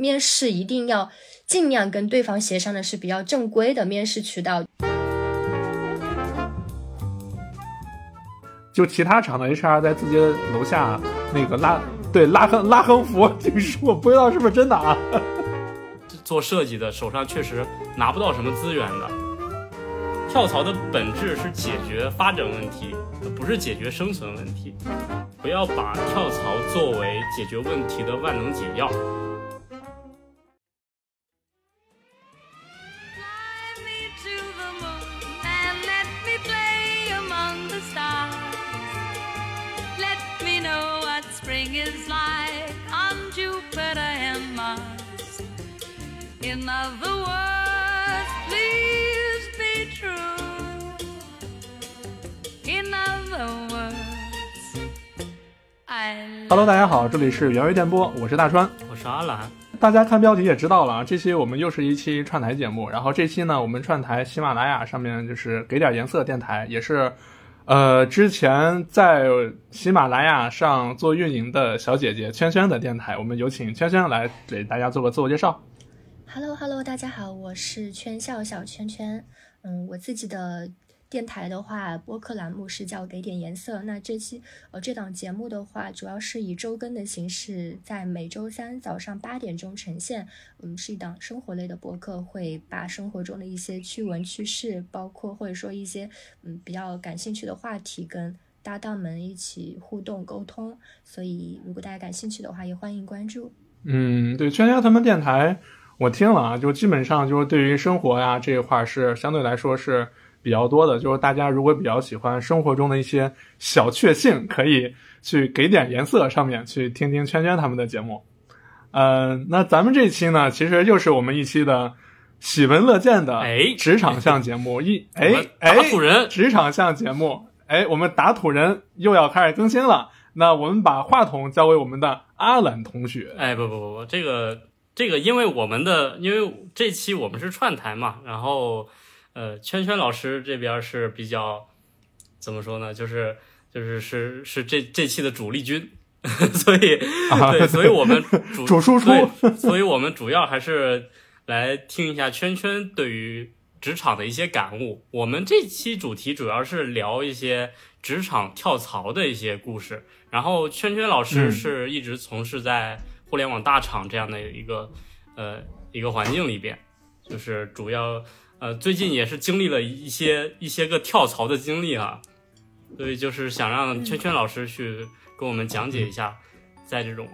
面试一定要尽量跟对方协商的是比较正规的面试渠道。就其他厂的 HR 在自己的楼下那个拉对拉横拉横幅，这个是我不知道是不是真的啊？做设计的手上确实拿不到什么资源的。跳槽的本质是解决发展问题，不是解决生存问题。不要把跳槽作为解决问题的万能解药。Hello，大家好，这里是圆月电波，我是大川，我是阿兰。大家看标题也知道了啊，这期我们又是一期串台节目。然后这期呢，我们串台喜马拉雅上面就是给点颜色电台，也是呃之前在喜马拉雅上做运营的小姐姐圈圈的电台。我们有请圈圈来给大家做个自我介绍。Hello，Hello，大家好，我是圈笑小圈圈。嗯，我自己的。电台的话，播客栏目是叫“给点颜色”。那这期呃这档节目的话，主要是以周更的形式，在每周三早上八点钟呈现。嗯，是一档生活类的播客，会把生活中的一些趣闻趣事，包括或者说一些嗯比较感兴趣的话题，跟搭档们一起互动沟通。所以，如果大家感兴趣的话，也欢迎关注。嗯，对，圈圈他们电台我听了啊，就基本上就是对于生活呀这一块是相对来说是。比较多的就是大家如果比较喜欢生活中的一些小确幸，可以去给点颜色上面去听听圈圈他们的节目。嗯，那咱们这期呢，其实又是我们一期的喜闻乐见的哎职场向节目一 哎哎打土人职场向节目哎，我们打土人又要开始更新了。那我们把话筒交给我们的阿懒同学。哎，不不不不，这个这个，因为我们的因为这期我们是串台嘛，然后。呃，圈圈老师这边是比较怎么说呢？就是就是是是这这期的主力军，所以对，所以我们 主主输出，所以我们主要还是来听一下圈圈对于职场的一些感悟。我们这期主题主要是聊一些职场跳槽的一些故事。然后圈圈老师是一直从事在互联网大厂这样的一个呃一个环境里边，就是主要。呃，最近也是经历了一些一些个跳槽的经历啊，所以就是想让圈圈老师去跟我们讲解一下，在这种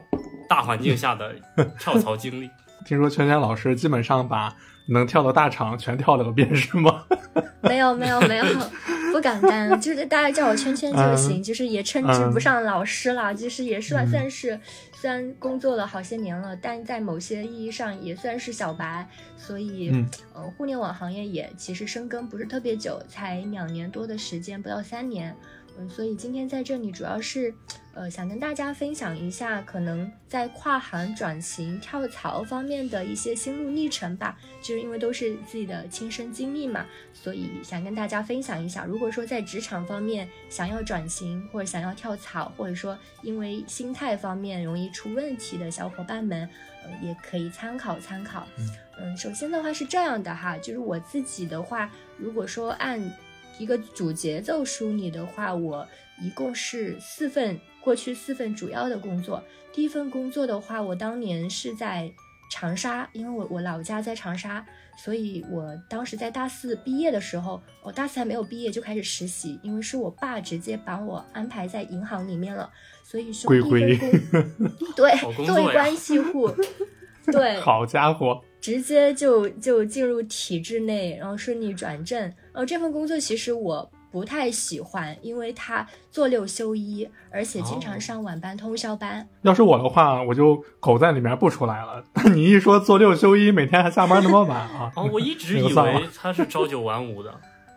大环境下的 跳槽经历。听说圈圈老师基本上把能跳的大厂全跳了个遍，是吗？没有没有没有，不敢当，就是大家叫我圈圈就行，就是也称之不上老师了，就是也算算是。虽然工作了好些年了，但在某些意义上也算是小白，所以，呃，互联网行业也其实深耕不是特别久，才两年多的时间，不到三年。嗯，所以今天在这里主要是，呃，想跟大家分享一下可能在跨行转型、跳槽方面的一些心路历程吧。就是因为都是自己的亲身经历嘛，所以想跟大家分享一下。如果说在职场方面想要转型，或者想要跳槽，或者说因为心态方面容易出问题的小伙伴们，呃，也可以参考参考。嗯，首先的话是这样的哈，就是我自己的话，如果说按一个主节奏梳理的话，我一共是四份过去四份主要的工作。第一份工作的话，我当年是在长沙，因为我我老家在长沙，所以我当时在大四毕业的时候，我大四还没有毕业就开始实习，因为是我爸直接把我安排在银行里面了，所以说第一份工对作为关系户，对，好家伙。直接就就进入体制内，然后顺利转正。呃，这份工作其实我不太喜欢，因为他做六休一，而且经常上晚班、通宵班。要是我的话，我就苟在里面不出来了。你一说做六休一，每天还下班那么晚啊？哦，我一直 以为他是朝九晚五的，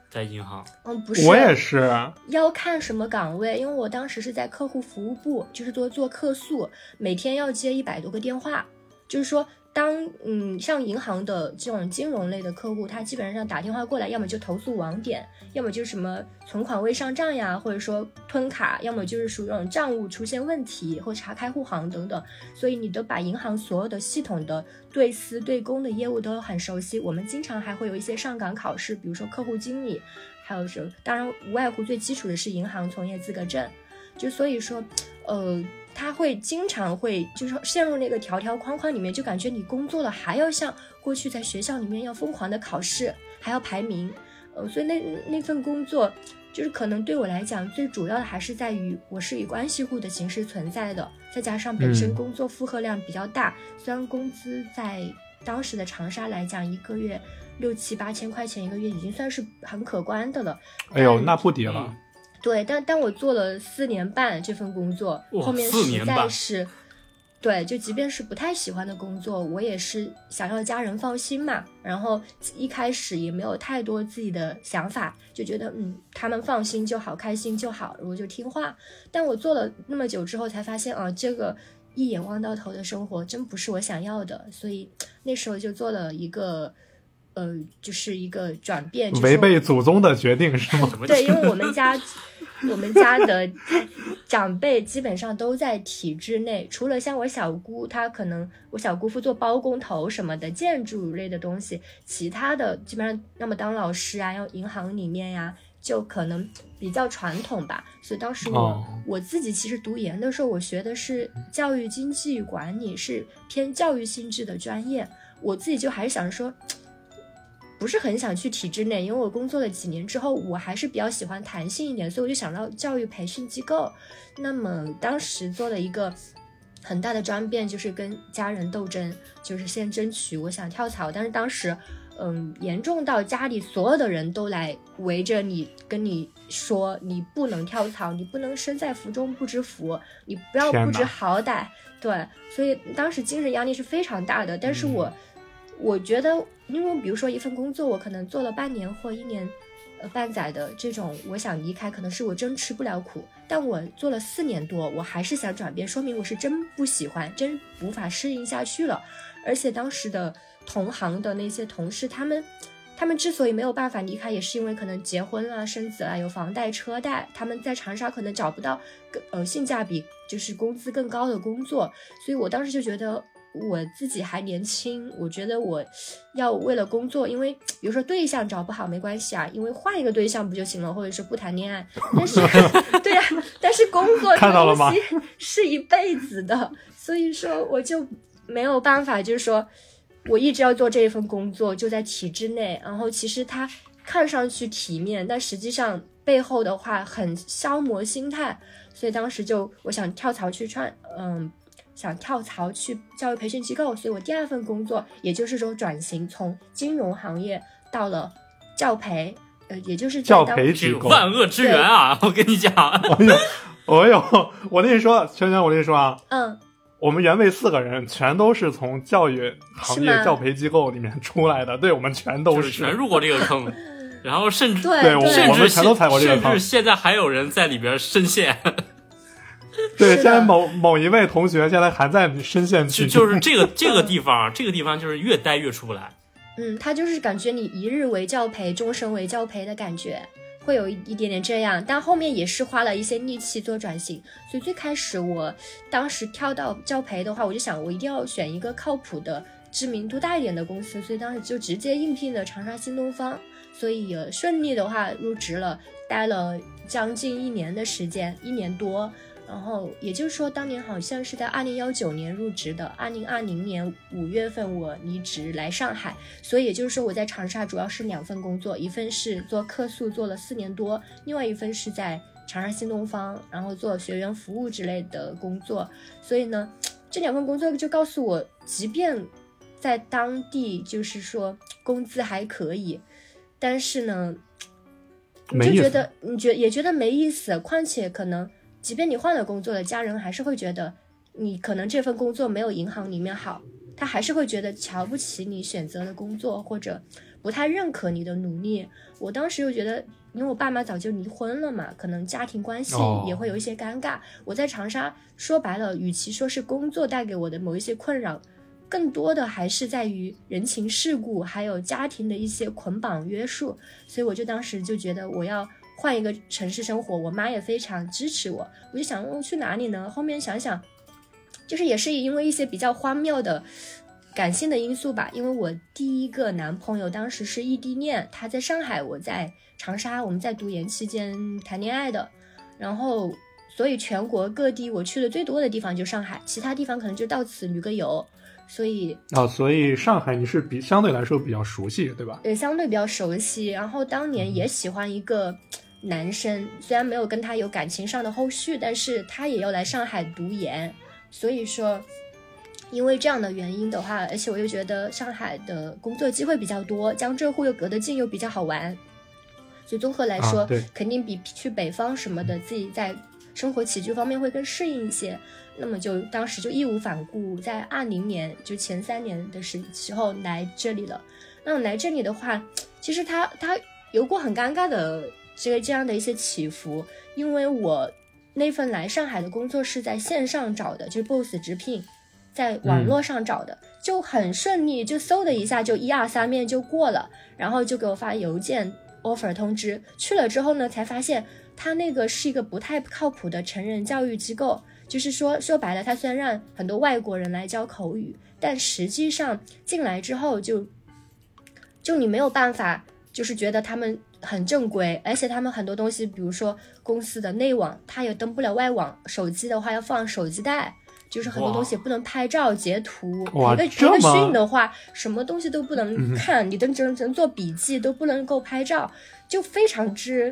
在银行。嗯，不是，我也是。要看什么岗位，因为我当时是在客户服务部，就是做做客诉，每天要接一百多个电话，就是说。当嗯，像银行的这种金融类的客户，他基本上打电话过来，要么就投诉网点，要么就是什么存款未上账呀，或者说吞卡，要么就是属于这种账务出现问题或查开户行等等。所以你都把银行所有的系统的对私对公的业务都很熟悉。我们经常还会有一些上岗考试，比如说客户经理，还有什，当然无外乎最基础的是银行从业资格证。就所以说，呃。他会经常会就是陷入那个条条框框里面，就感觉你工作了还要像过去在学校里面要疯狂的考试，还要排名，呃，所以那那份工作就是可能对我来讲最主要的还是在于我是以关系户的形式存在的，再加上本身工作负荷量比较大，虽然工资在当时的长沙来讲一个月六七八千块钱一个月已经算是很可观的了。哎呦，那不低了。对，但但我做了四年半这份工作，后面实在是，对，就即便是不太喜欢的工作，我也是想要家人放心嘛。然后一开始也没有太多自己的想法，就觉得嗯，他们放心就好，开心就好，我就听话。但我做了那么久之后，才发现啊，这个一眼望到头的生活真不是我想要的，所以那时候就做了一个。呃，就是一个转变，违背祖宗的决定是吗？对，因为我们家，我们家的长辈基本上都在体制内，除了像我小姑，她可能我小姑父做包工头什么的建筑类的东西，其他的基本上要么当老师啊，要银行里面呀，就可能比较传统吧。所以当时我我自己其实读研的时候，我学的是教育经济管理，是偏教育性质的专业，我自己就还是想着说。不是很想去体制内，因为我工作了几年之后，我还是比较喜欢弹性一点，所以我就想到教育培训机构。那么当时做了一个很大的转变，就是跟家人斗争，就是先争取我想跳槽。但是当时，嗯，严重到家里所有的人都来围着你，跟你说你不能跳槽，你不能身在福中不知福，你不要不知好歹。对，所以当时精神压力是非常大的。但是我。我觉得，因为比如说一份工作，我可能做了半年或一年，呃半载的这种，我想离开，可能是我真吃不了苦。但我做了四年多，我还是想转变，说明我是真不喜欢，真无法适应下去了。而且当时的同行的那些同事，他们，他们之所以没有办法离开，也是因为可能结婚啊、生子啊，有房贷、车贷，他们在长沙可能找不到更呃性价比就是工资更高的工作，所以我当时就觉得。我自己还年轻，我觉得我要为了工作，因为比如说对象找不好没关系啊，因为换一个对象不就行了，或者是不谈恋爱。但是，对呀，但是工作这东西是一辈子的，所以说我就没有办法，就是说我一直要做这一份工作，就在体制内。然后其实它看上去体面，但实际上背后的话很消磨心态，所以当时就我想跳槽去创，嗯。想跳槽去教育培训机构，所以我第二份工作也就是说转型，从金融行业到了教培，呃，也就是教培机构。万恶之源啊！我跟你讲，哎呦，哎呦，我跟你说，圈圈，我跟你说啊，嗯，我们原位四个人全都是从教育行业教培机构里面出来的，对我们全都是全入过这个坑，然后甚至对，我们全都踩过这个坑，甚至现在还有人在里边深陷。对，现在某某一位同学现在还在深陷其中，就是这个这个地方，这个地方就是越待越出不来。嗯，他就是感觉你一日为教培，终身为教培的感觉，会有一一点点这样。但后面也是花了一些力气做转型，所以最开始我当时跳到教培的话，我就想我一定要选一个靠谱的、知名度大一点的公司，所以当时就直接应聘了长沙新东方，所以顺利的话入职了，待了将近一年的时间，一年多。然后也就是说，当年好像是在二零幺九年入职的，二零二零年五月份我离职来上海，所以也就是说我在长沙主要是两份工作，一份是做客诉做了四年多，另外一份是在长沙新东方，然后做学员服务之类的工作。所以呢，这两份工作就告诉我，即便在当地就是说工资还可以，但是呢，就觉得你觉也觉得没意思，况且可能。即便你换了工作了，家人还是会觉得你可能这份工作没有银行里面好，他还是会觉得瞧不起你选择的工作，或者不太认可你的努力。我当时又觉得，因为我爸妈早就离婚了嘛，可能家庭关系也会有一些尴尬。我在长沙说白了，与其说是工作带给我的某一些困扰，更多的还是在于人情世故，还有家庭的一些捆绑约束。所以我就当时就觉得我要换一个城市生活，我妈也非常支持我。我就想，我去哪里呢？后面想想，就是也是因为一些比较荒谬的。感性的因素吧，因为我第一个男朋友当时是异地恋，他在上海，我在长沙，我们在读研期间谈恋爱的，然后所以全国各地我去的最多的地方就上海，其他地方可能就到此旅个游，所以哦，所以上海你是比相对来说比较熟悉，对吧？对，相对比较熟悉，然后当年也喜欢一个男生，虽然没有跟他有感情上的后续，但是他也要来上海读研，所以说。因为这样的原因的话，而且我又觉得上海的工作机会比较多，江浙沪又隔得近，又比较好玩，所以综合来说，肯定比去北方什么的，自己在生活起居方面会更适应一些。那么就当时就义无反顾，在二零年就前三年的时时候来这里了。那来这里的话，其实他他有过很尴尬的这个这样的一些起伏，因为我那份来上海的工作是在线上找的，就是 boss 直聘。在网络上找的就很顺利，就嗖的一下就一二三面就过了，然后就给我发邮件 offer 通知。去了之后呢，才发现他那个是一个不太靠谱的成人教育机构，就是说说白了，他虽然让很多外国人来教口语，但实际上进来之后就就你没有办法，就是觉得他们很正规，而且他们很多东西，比如说公司的内网，他也登不了外网，手机的话要放手机袋。就是很多东西不能拍照截图，一个一个训的话，什么东西都不能看，你的只能只能做笔记，都不能够拍照，就非常之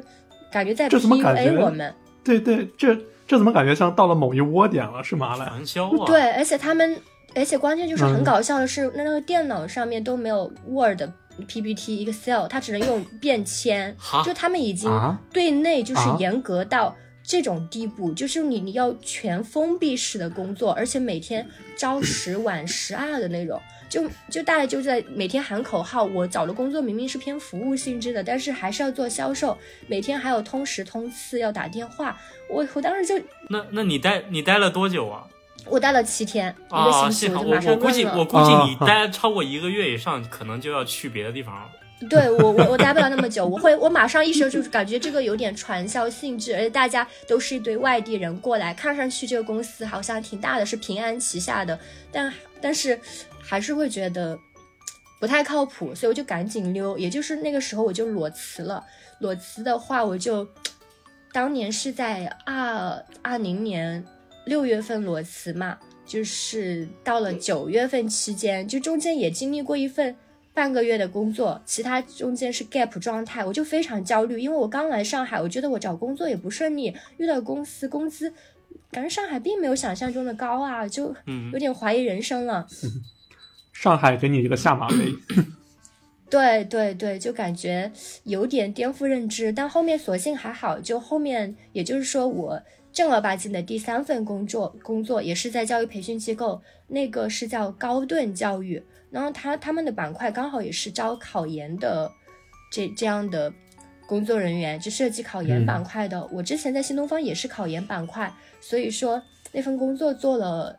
感觉在 PUA 我们。对对，这这怎么感觉像到了某一窝点了，是吗？传销啊！对，而且他们，而且关键就是很搞笑的是，那那个电脑上面都没有 Word、PPT、Excel，它只能用便签，就他们已经对内就是严格到。这种地步，就是你你要全封闭式的工作，而且每天朝十 晚十二的那种，就就大概就在每天喊口号。我找的工作明明是偏服务性质的，但是还是要做销售，每天还有通时通次要打电话。我我当时就那那你待你待了多久啊？我待了七天，一个星期我就马上我估计我估计你待超过一个月以上，可能就要去别的地方了。对我我我待不了那么久，我会我马上一时就是感觉这个有点传销性质，而且大家都是一堆外地人过来，看上去这个公司好像挺大的，是平安旗下的，但但是还是会觉得不太靠谱，所以我就赶紧溜。也就是那个时候我就裸辞了，裸辞的话我就当年是在二二零年六月份裸辞嘛，就是到了九月份期间，就中间也经历过一份。半个月的工作，其他中间是 gap 状态，我就非常焦虑，因为我刚来上海，我觉得我找工作也不顺利，遇到公司工资，感觉上海并没有想象中的高啊，就有点怀疑人生了。上海给你一个下马威。对对对，就感觉有点颠覆认知，但后面索性还好，就后面也就是说我正儿八经的第三份工作，工作也是在教育培训机构，那个是叫高顿教育。然后他他们的板块刚好也是招考研的，这这样的工作人员，就涉及考研板块的。我之前在新东方也是考研板块，所以说那份工作做了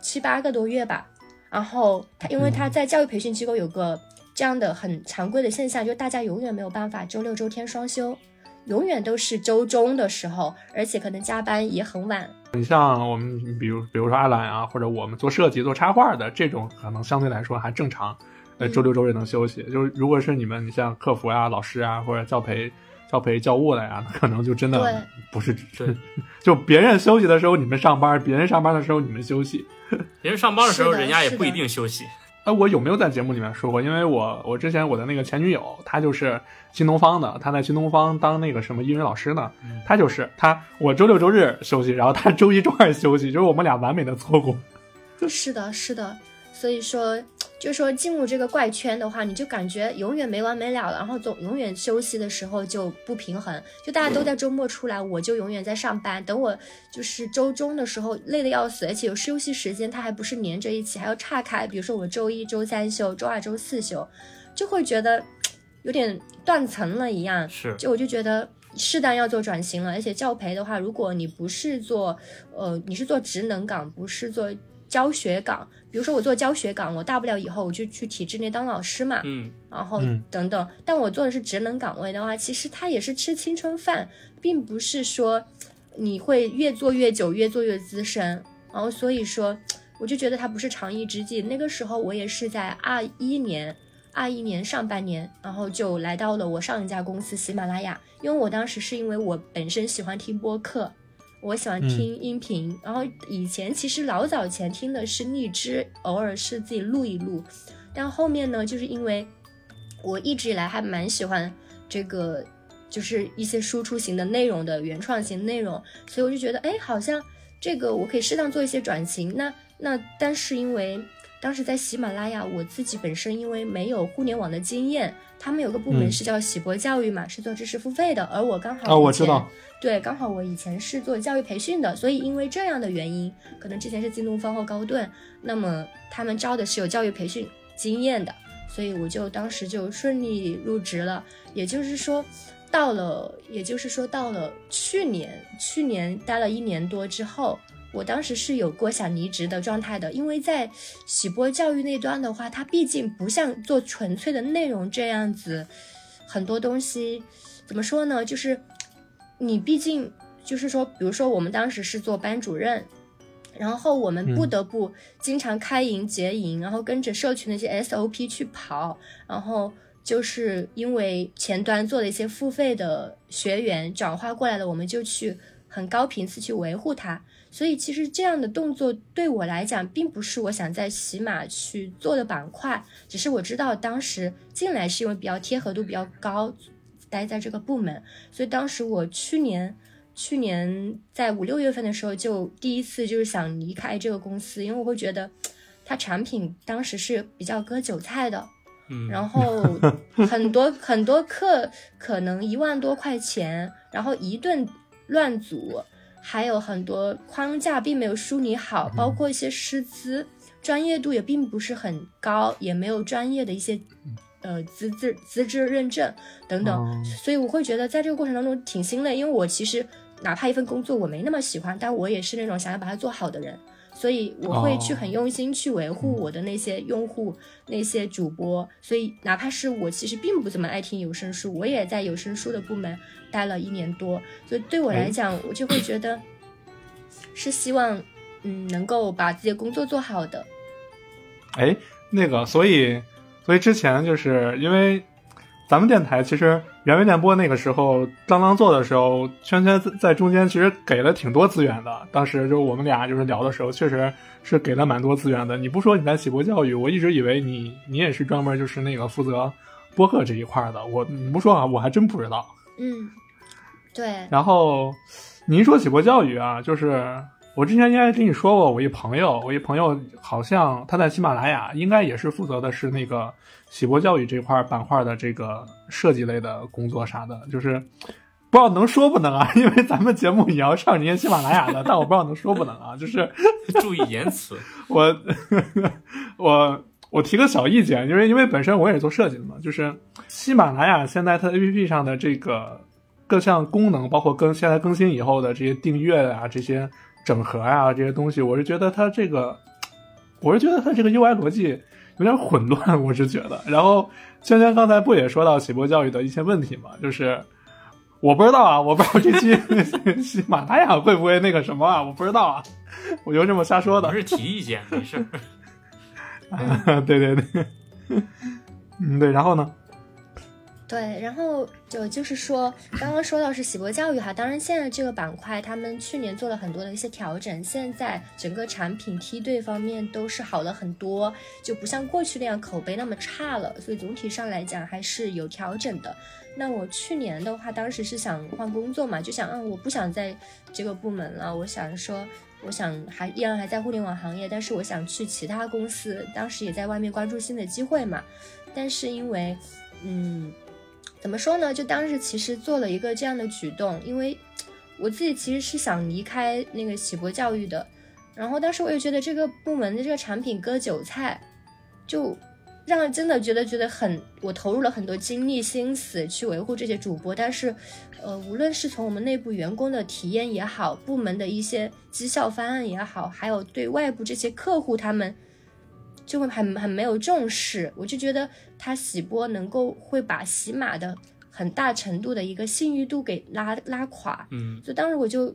七八个多月吧。然后他因为他在教育培训机构有个这样的很常规的现象，就大家永远没有办法周六周天双休。永远都是周中的时候，而且可能加班也很晚。你像我们，比如比如说阿兰啊，或者我们做设计、做插画的这种，可能相对来说还正常。呃，周六周日能休息。就是如果是你们，你像客服啊、老师啊，或者教培、教培、教务的呀，可能就真的不是。对，就别人休息的时候你们上班，别人上班的时候你们休息。别人上班的时候，人家也不一定休息。哎，我有没有在节目里面说过？因为我我之前我的那个前女友，她就是新东方的，她在新东方当那个什么英语老师呢。她就是她，我周六周日休息，然后她周一周二休息，就是我们俩完美的错过。是的，是的，所以说。就说进入这个怪圈的话，你就感觉永远没完没了，然后总永远休息的时候就不平衡，就大家都在周末出来，我就永远在上班。等我就是周中的时候累得要死，而且有休息时间，它还不是连着一起，还要岔开。比如说我周一周三休，周二周四休，就会觉得有点断层了一样。是，就我就觉得适当要做转型了。而且教培的话，如果你不是做，呃，你是做职能岗，不是做。教学岗，比如说我做教学岗，我大不了以后我就去体制内当老师嘛，嗯，然后嗯等等。但我做的是职能岗位的话，其实它也是吃青春饭，并不是说你会越做越久，越做越资深。然后所以说，我就觉得它不是长易之计。那个时候我也是在二一年。二一年上半年，然后就来到了我上一家公司喜马拉雅，因为我当时是因为我本身喜欢听播客，我喜欢听音频，然后以前其实老早前听的是荔枝，偶尔是自己录一录，但后面呢，就是因为我一直以来还蛮喜欢这个，就是一些输出型的内容的原创型内容，所以我就觉得，哎，好像这个我可以适当做一些转型。那那但是因为当时在喜马拉雅，我自己本身因为没有互联网的经验，他们有个部门嗯是叫喜博教育嘛，是做知识付费的，而我刚好啊，我前知道，对，刚好我以前是做教育培训的，所以因为这样的原因，可能之前是京东方或高顿，那么他们招的是有教育培训经验的，所以我就当时就顺利入职了。也就是说，到了，也就是说到了去年，去年待了一年多之后，我当时是有过想离职的状态的，因为在喜播教育那端的话，它毕竟不像做纯粹的内容这样子，很多东西怎么说呢？就是你毕竟就是说，比如说我们当时是做班主任，然后我们不嗯得不经常开营结营，然后跟着社群的一些 SOP 去跑，然后就是因为前端做了一些付费的学员转化过来的，我们就去很高频次去维护它。所以其实这样的动作对我来讲，并不是我想在喜马去做的板块，只是我知道当时进来是因为比较贴合度比较高，待在这个部门，所以当时我去年去年在五六月份的时候，就第一次就是想离开这个公司，因为我会觉得它产品当时是比较割韭菜的，嗯，然后很多很多课可能一万多块钱，然后一顿乱组，还有很多框架并没有梳理好，包括一些师资专业度也并不是很高，也没有专业的一些呃资质资质认证等等，哦。所以我会觉得在这个过程当中挺心累，因为我其实哪怕一份工作我没那么喜欢，但我也是那种想要把它做好的人。所以我会去哦。很用心去维护我的那些用户、那些主播，所以哪怕是我其实并不怎么爱听有声书，我也在有声书的部门待了一年多，所以对我来哎。讲，我就会觉得是希望嗯能够把自己的工作做好的。哎，那个，所以，所以之前就是因为咱们电台其实原味电波那个时候刚刚做的时候，圈圈在在中间其实给了挺多资源的。当时就我们俩就是聊的时候，确实是给了蛮多资源的。你不说你在喜博教育，我一直以为你你也是专门就是那个负责播客这一块的。我你不说啊，我还真不知道。嗯，对，然后你一说喜博教育啊，就是我之前应该跟你说过，我一朋友，我一朋友好像他在喜马拉雅，应该也是负责的是那个喜博教育这块板块的这个设计类的工作啥的，就是不知道能说不能啊，因为咱们节目也要上人家喜马拉雅的，但我不知道能说不能啊，就是 注意言辞。我我我提个小意见，因为因为本身我也是做设计的嘛，就是喜马拉雅现在它 APP 上的这个各项功能，包括更现在更新以后的这些订阅啊、这些整合啊这些东西，我是觉得它这个，我是觉得它这个 UI 逻辑有点混乱，我是觉得。然后圈圈刚才不也说到喜博教育的一些问题嘛，就是。我不知道啊，我不知道这期喜 马拉雅会不会那个什么啊，我不知道啊，我就这么瞎说的不。是提意见，没事啊。对对对，嗯对，然后呢？对，然后就就是说，刚刚说到是喜博教育哈，当然现在这个板块他们去年做了很多的一些调整，现在整个产品梯队方面都是好了很多，就不像过去那样口碑那么差了，所以总体上来讲还是有调整的。那我去年的话，当时是想换工作嘛，就想，嗯，我不想在这个部门了，我想说，我想还依然还在互联网行业，但是我想去其他公司，当时也在外面关注新的机会嘛，但是因为，嗯。怎么说呢？就当时其实做了一个这样的举动，因为我自己其实是想离开那个喜博教育的，然后当时我也觉得这个部门的这个产品割韭菜，就让真的觉得觉得很，我投入了很多精力心思去维护这些主播，但是，呃，无论是从我们内部员工的体验也好，部门的一些绩效方案也好，还有对外部这些客户他们，就会很很没有重视。我就觉得他洗播能够会把洗马的很大程度的一个信誉度给拉拉垮。嗯，所以当时我就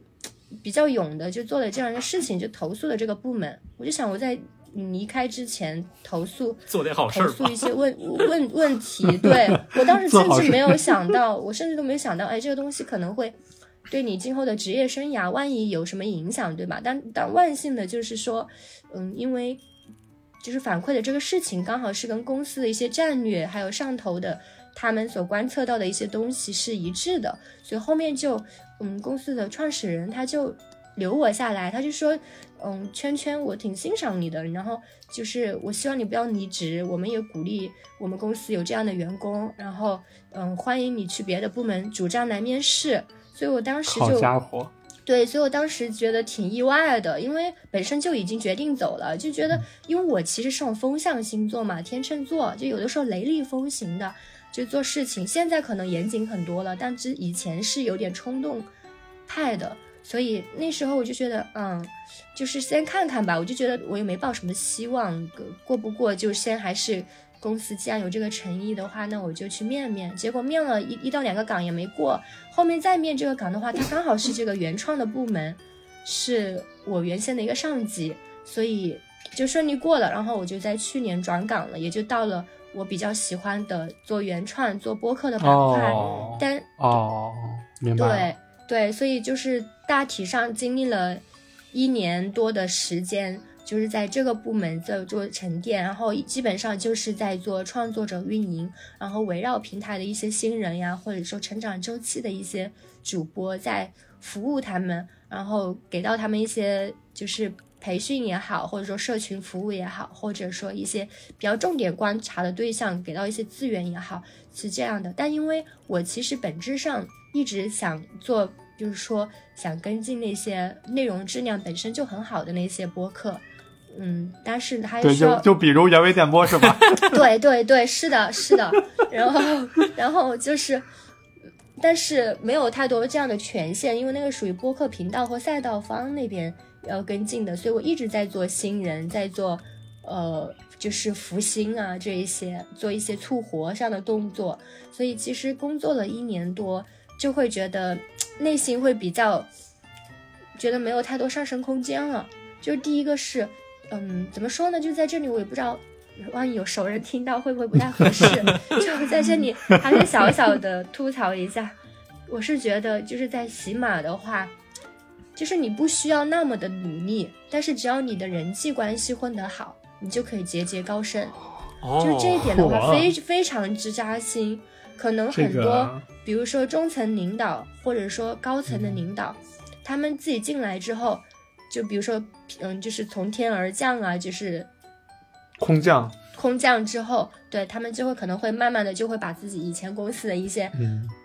比较勇的就做了这样一个事情，就投诉了这个部门。我就想我在。离开之前投诉做点好事儿，投诉一些问问问题。对 我当时甚至没有 想到，我甚至都没有想到，哎，这个东西可能会对你今后的职业生涯，万一有什么影响，对吧？但但万幸的就是说，嗯，因为就是反馈的这个事情，刚好是跟公司的一些战略，还有上头的他们所观测到的一些东西是一致的，所以后面就，嗯，公司的创始人他就。留我下来，他就说，嗯，圈圈，我挺欣赏你的，然后就是我希望你不要离职，我们也鼓励我们公司有这样的员工，然后嗯，欢迎你去别的部门主张来面试。所以我当时就，好家伙，对，所以我当时觉得挺意外的，因为本身就已经决定走了，就觉得，因为我其实是种风象星座嘛，天秤座，就有的时候雷厉风行的，就做事情，现在可能严谨很多了，但之以前是有点冲动派的。所以那时候我就觉得，嗯，就是先看看吧。我就觉得我也没抱什么希望，过不过就先还是公司既然有这个诚意的话，那我就去面面。结果面了一一到两个岗也没过，后面再面这个岗的话，它刚好是这个原创的部门，是我原先的一个上级，所以就顺利过了。然后我就在去年转岗了，也就到了我比较喜欢的做原创、做播客的板块。但哦，明白。对。对，所以就是大体上经历了一年多的时间，就是在这个部门在做沉淀，然后基本上就是在做创作者运营，然后围绕平台的一些新人呀，或者说成长周期的一些主播，在服务他们，然后给到他们一些就是培训也好，或者说社群服务也好，或者说一些比较重点观察的对象，给到一些资源也好，是这样的。但因为我其实本质上。一直想做，就是说想跟进那些内容质量本身就很好的那些播客，嗯，但是还需要就比如原味电波是吧？对对对，是的，是的。然后然后就是，但是没有太多这样的权限，因为那个属于播客频道或赛道方那边要跟进的，所以我一直在做新人，在做呃，就是福星啊这一些，做一些促活上的动作。所以其实工作了一年多。就会觉得内心会比较觉得没有太多上升空间了。就第一个是，嗯，怎么说呢？就在这里，我也不知道，万一有熟人听到会不会不太合适。就在这里还是小小的吐槽一下。我是觉得，就是在喜马的话，就是你不需要那么的努力，但是只要你的人际关系混得好，你就可以节节高升。就这一点的话，非非常之扎心。可能很多，比如说中层领导或者说高层的领导，他们自己进来之后，就比如说，嗯，就是从天而降啊，就是空降，空降之后，对他们就会可能会慢慢的就会把自己以前公司的一些，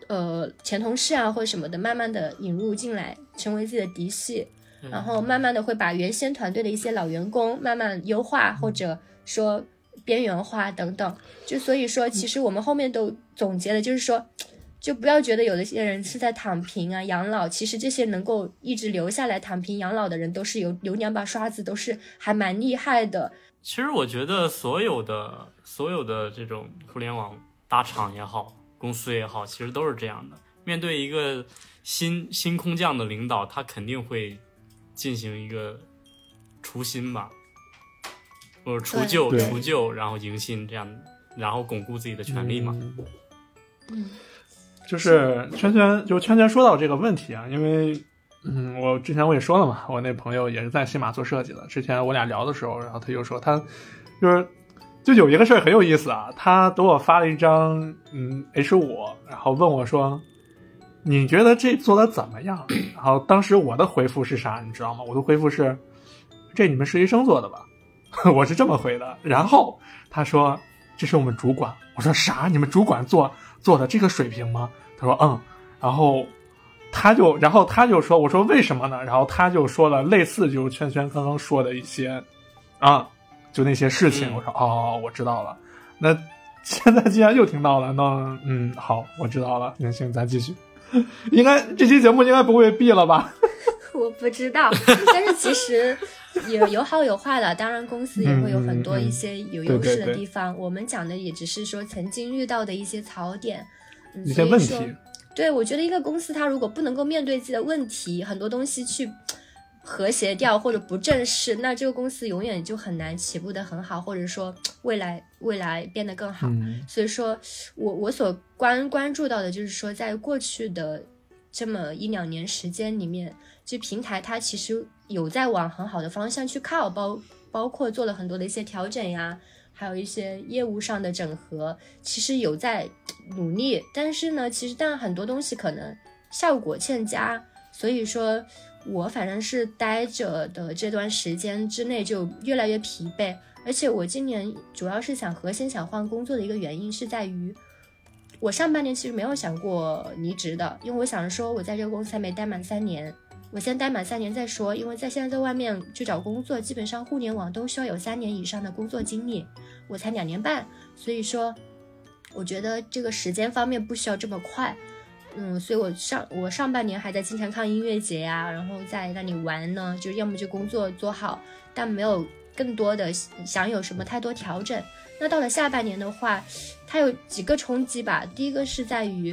呃，前同事啊或者什么的，慢慢的引入进来，成为自己的嫡系，然后慢慢的会把原先团队的一些老员工慢慢优化或者说。边缘化等等，就所以说，其实我们后面都总结了，就是说，就不要觉得有的些人是在躺平啊、养老，其实这些能够一直留下来躺平养老的人，都是有有两把刷子，都是还蛮厉害的。其实我觉得所有的所有的这种互联网大厂也好，公司也好，其实都是这样的。面对一个新新空降的领导，他肯定会进行一个除新吧。或者除旧除旧，然后迎新，这样，然后巩固自己的权利嘛。嗯，就是圈圈，就圈圈说到这个问题啊，因为，嗯，我之前我也说了嘛，我那朋友也是在西马做设计的。之前我俩聊的时候，然后他就说他就是，就有一个事儿很有意思啊，他给我发了一张嗯 H 五，然后问我说，你觉得这做的怎么样？然后当时我的回复是啥，你知道吗？我的回复是，这你们实习生做的吧？我是这么回的，然后他说：“这是我们主管。”我说：“啥？你们主管做做的这个水平吗？”他说：“嗯。”然后他就，然后他就说：“我说为什么呢？”然后他就说了类似就是圈圈刚刚说的一些啊，就那些事情。我说：“哦，我知道了。”那现在既然又听到了，那嗯，好，我知道了。那行，咱继续。应该这期节目应该不会毙了吧？我不知道，但是其实也有好有坏的。当然，公司也会有很多一些有优势的地方。我们讲的也只是说曾经遇到的一些槽点，一些问题。对，我觉得一个公司它如果不能够面对自己的问题，很多东西去和谐掉或者不正视，那这个公司永远就很难起步的很好，或者说未来未来变得更好。所以说我我所关关注到的就是说，在过去的这么一两年时间里面，就平台它其实有在往很好的方向去靠，包包括做了很多的一些调整呀。还有一些业务上的整合，其实有在努力，但是呢，其实但很多东西可能效果欠佳，所以说我反正是待着的这段时间之内就越来越疲惫，而且我今年主要是想核心想换工作的一个原因是在于，我上半年其实没有想过离职的，因为我想着说我在这个公司还没待满三年。我先待满三年再说，因为在现在在外面去找工作，基本上互联网都需要有三年以上的工作经历，我才两年半，所以说我觉得这个时间方面不需要这么快，嗯，所以我上我上半年还在经常看音乐节呀，然后在那里玩呢，就要么就工作做好，但没有更多的想有什么太多调整。那到了下半年的话，它有几个冲击吧，第一个是在于，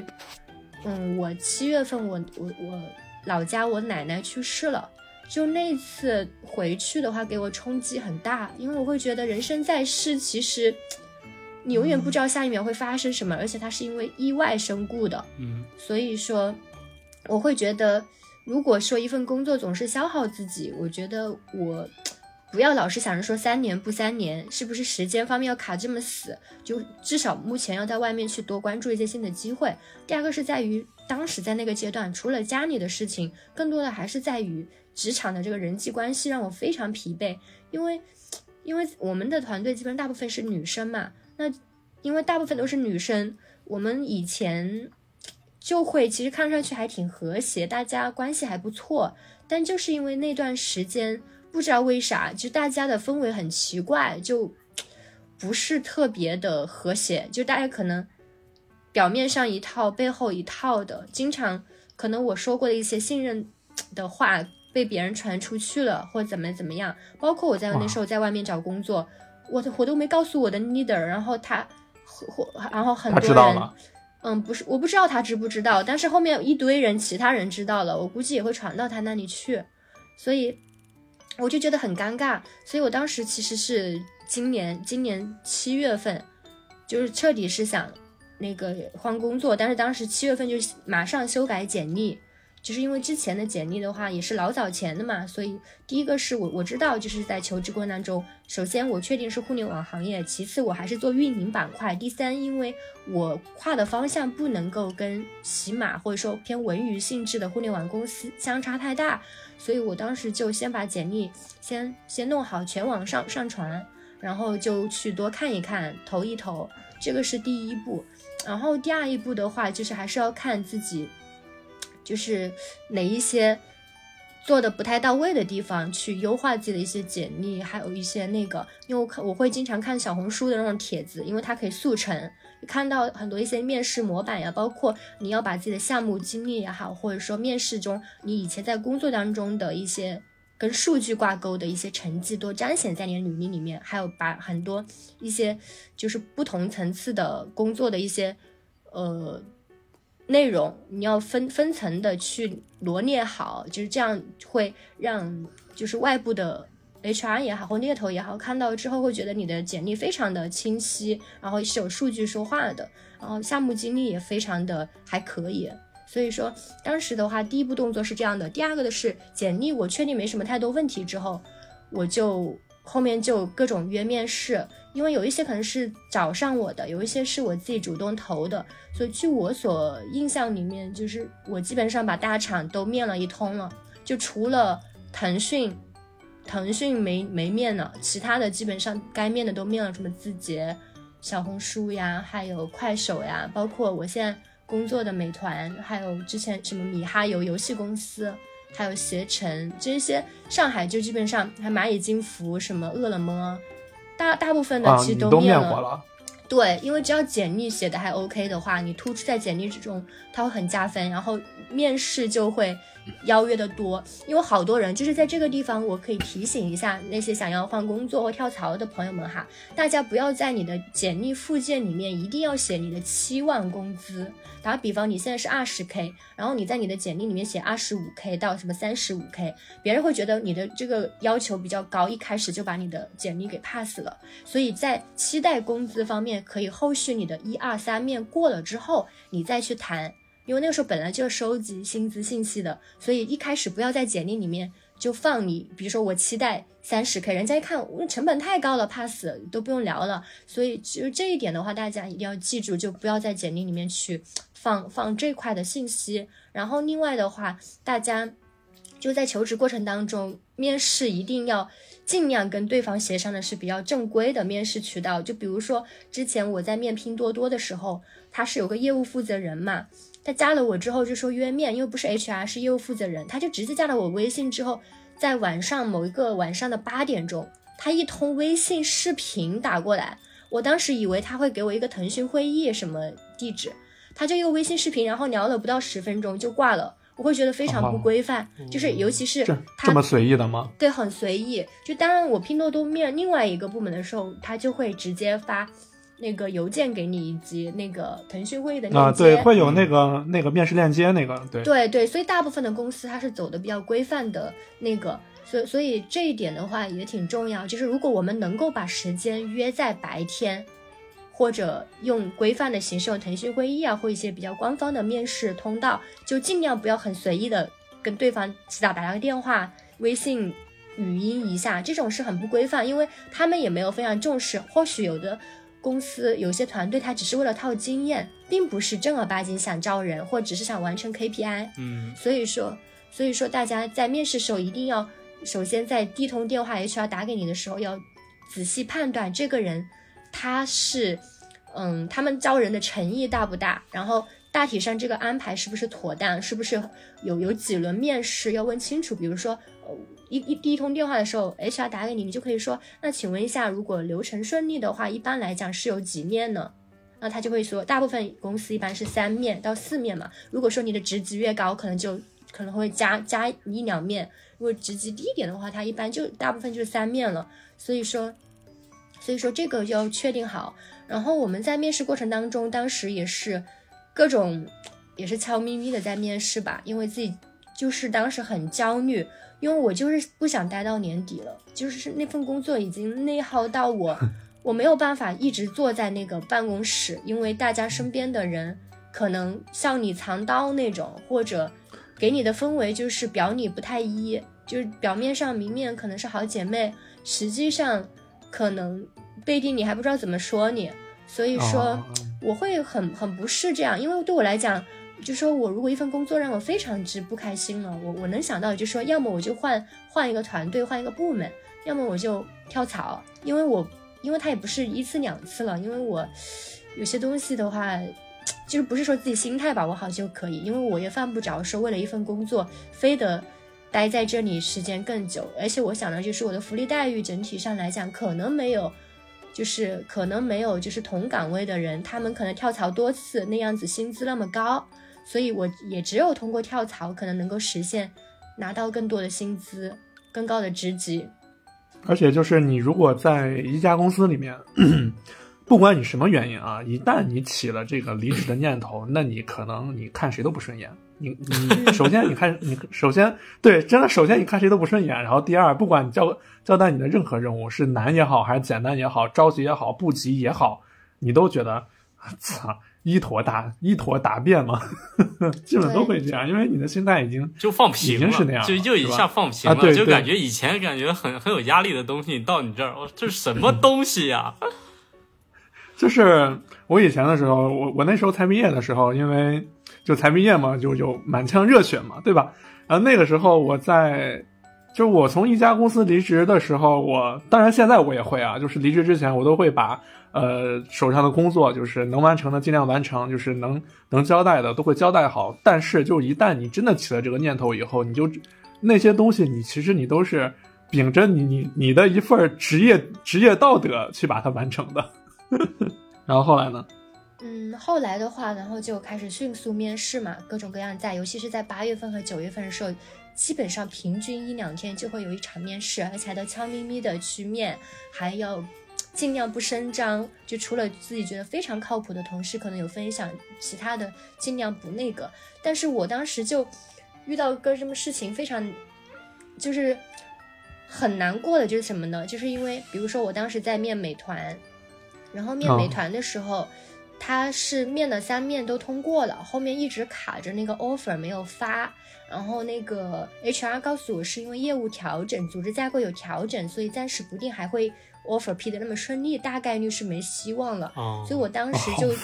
嗯，我七月份我我我。老家我奶奶去世了，就那次回去的话，给我冲击很大，因为我会觉得人生在世，其实你永远不知道下一秒会发生什么，而且它是因为意外身故的，嗯，所以说我会觉得，如果说一份工作总是消耗自己，我觉得我不要老是想着说三年不三年，是不是时间方面要卡这么死？就至少目前要在外面去多关注一些新的机会。第二个是在于。当时在那个阶段，除了家里的事情，更多的还是在于职场的这个人际关系让我非常疲惫。因为，因为我们的团队基本大部分是女生嘛，那因为大部分都是女生，我们以前就会其实看上去还挺和谐，大家关系还不错。但就是因为那段时间，不知道为啥，就大家的氛围很奇怪，就不是特别的和谐，就大家可能。表面上一套，背后一套的，经常可能我说过的一些信任的话被别人传出去了，或怎么怎么样。包括我在那时候在外面找工作，我我都没告诉我的 leader，然后他，或然后很多人，嗯，不是，我不知道他知不知道，但是后面一堆人，其他人知道了，我估计也会传到他那里去，所以我就觉得很尴尬。所以我当时其实是今年今年七月份，就是彻底是想。那个换工作，但是当时七月份就马上修改简历，就是因为之前的简历的话也是老早前的嘛，所以第一个是我我知道就是在求职过程当中，首先我确定是互联网行业，其次我还是做运营板块，第三因为我跨的方向不能够跟起码或者说偏文娱性质的互联网公司相差太大，所以我当时就先把简历先先弄好，全网上上传，然后就去多看一看，投一投，这个是第一步。然后第二一步的话，就是还是要看自己，就是哪一些做的不太到位的地方，去优化自己的一些简历，还有一些那个，因为我看我会经常看小红书的那种帖子，因为它可以速成，看到很多一些面试模板呀，包括你要把自己的项目经历也好，或者说面试中你以前在工作当中的一些。跟数据挂钩的一些成绩都彰显在你的履历里面，还有把很多一些就是不同层次的工作的一些呃内容，你要分分层的去罗列好，就是这样会让就是外部的 HR 也好或猎头也好看到之后会觉得你的简历非常的清晰，然后是有数据说话的，然后项目经历也非常的还可以。所以说，当时的话，第一步动作是这样的。第二个的是简历，我确定没什么太多问题之后，我就后面就各种约面试。因为有一些可能是找上我的，有一些是我自己主动投的。所以据我所印象里面，就是我基本上把大厂都面了一通了，就除了腾讯，腾讯没没面呢，其他的基本上该面的都面了，什么字节、小红书呀，还有快手呀，包括我现在。工作的美团，还有之前什么米哈游游戏公司，还有携程这些，上海就基本上还蚂蚁金服，什么饿了么，大大部分的其实都面了。对，因为只要简历写的还 OK 的话，你突出在简历之中，它会很加分，然后面试就会邀约的多。因为好多人就是在这个地方，我可以提醒一下那些想要换工作或跳槽的朋友们哈，大家不要在你的简历附件里面一定要写你的期望工资。打比方，你现在是二十 K，然后你在你的简历里面写二十五 K 到什么三十五 K，别人会觉得你的这个要求比较高，一开始就把你的简历给 pass 了。所以在期待工资方面，可以后续你的一二三面过了之后，你再去谈，因为那个时候本来就要收集薪资信息的，所以一开始不要在简历里面就放你，比如说我期待三十 K，人家一看成本太高了，pass 都不用聊了。所以就这一点的话，大家一定要记住，就不要在简历里面去。放放这块的信息，然后另外的话，大家就在求职过程当中，面试一定要尽量跟对方协商的是比较正规的面试渠道。就比如说之前我在面拼多多的时候，他是有个业务负责人嘛，他加了我之后就说约面，因为不是 HR 是业务负责人，他就直接加了我微信之后，在晚上某一个晚上的八点钟，他一通微信视频打过来，我当时以为他会给我一个腾讯会议什么地址。他就用微信视频，然后聊了不到十分钟就挂了，我会觉得非常不规范，就是尤其是他这么随意的吗？对，很随意。就当然我拼多多面另外一个部门的时候，他就会直接发那个邮件给你，以及那个腾讯会议的链接。啊，对，会有那个那个面试链接，那个对。对对，所以大部分的公司它是走的比较规范的那个，所以所以这一点的话也挺重要，就是如果我们能够把时间约在白天。或者用规范的形式，用腾讯会议啊，或一些比较官方的面试通道，就尽量不要很随意的跟对方起早打个电话、微信语音一下，这种是很不规范，因为他们也没有非常重视。或许有的公司、有些团队，他只是为了套经验，并不是正儿八经想招人，或只是想完成 KPI。嗯，所以说，所以说大家在面试时候一定要，首先在第一通电话 HR 打给你的时候，要仔细判断这个人。他是，嗯，他们招人的诚意大不大？然后大体上这个安排是不是妥当？是不是有有几轮面试要问清楚？比如说，呃，一一第一通电话的时候，HR 打给你，你就可以说，那请问一下，如果流程顺利的话，一般来讲是有几面呢？那他就会说，大部分公司一般是三面到四面嘛。如果说你的职级越高，可能就可能会加加一两面；如果职级低一点的话，它一般就大部分就是三面了。所以说。所以说这个要确定好，然后我们在面试过程当中，当时也是各种也是悄咪咪的在面试吧，因为自己就是当时很焦虑，因为我就是不想待到年底了，就是那份工作已经内耗到我，我没有办法一直坐在那个办公室，因为大家身边的人可能向你藏刀那种，或者给你的氛围就是表里不太一，就是表面上明面可能是好姐妹，实际上。可能背地里还不知道怎么说你，所以说我会很很不是这样，因为对我来讲，就说我如果一份工作让我非常之不开心了，我我能想到就说，要么我就换换一个团队，换一个部门，要么我就跳槽，因为我因为他也不是一次两次了，因为我有些东西的话，就是不是说自己心态把握好就可以，因为我也犯不着说为了一份工作非得。待在这里时间更久，而且我想的就是我的福利待遇整体上来讲可能没有，就是可能没有就是同岗位的人，他们可能跳槽多次那样子薪资那么高，所以我也只有通过跳槽可能能够实现拿到更多的薪资、更高的职级。而且就是你如果在一家公司里面，不管你什么原因啊，一旦你起了这个离职的念头，那你可能你看谁都不顺眼。你你 首先你看你首先对真的首先你看谁都不顺眼，然后第二不管你交交代你的任何任务是难也好还是简单也好着急也好不急也好，你都觉得操一坨大一坨大便嘛，基本都会这样，因为你的心态已经就放平了，已经是那样，就就一下放平了，就感觉以前感觉很很有压力的东西到你这儿，我这是什么东西呀？就是我以前的时候，我我那时候才毕业的时候，因为。就才毕业嘛，就有满腔热血嘛，对吧？然后那个时候我在，就是我从一家公司离职的时候，我当然现在我也会啊，就是离职之前我都会把呃手上的工作，就是能完成的尽量完成，就是能能交代的都会交代好。但是就一旦你真的起了这个念头以后，你就那些东西你其实你都是秉着你你你的一份职业职业道德去把它完成的。然后后来呢？嗯，后来的话，然后就开始迅速面试嘛，各种各样在，尤其是在八月份和九月份的时候，基本上平均一两天就会有一场面试，而且还得悄咪咪的去面，还要尽量不声张，就除了自己觉得非常靠谱的同事可能有分享，其他的尽量不那个。但是我当时就遇到个什么事情，非常就是很难过的，就是什么呢？就是因为比如说我当时在面美团，然后面美团的时候。他是面了三面都通过了，后面一直卡着那个 offer 没有发，然后那个 HR 告诉我是因为业务调整、组织架构有调整，所以暂时不定还会 offer 批的那么顺利，大概率是没希望了。所以我当时就挺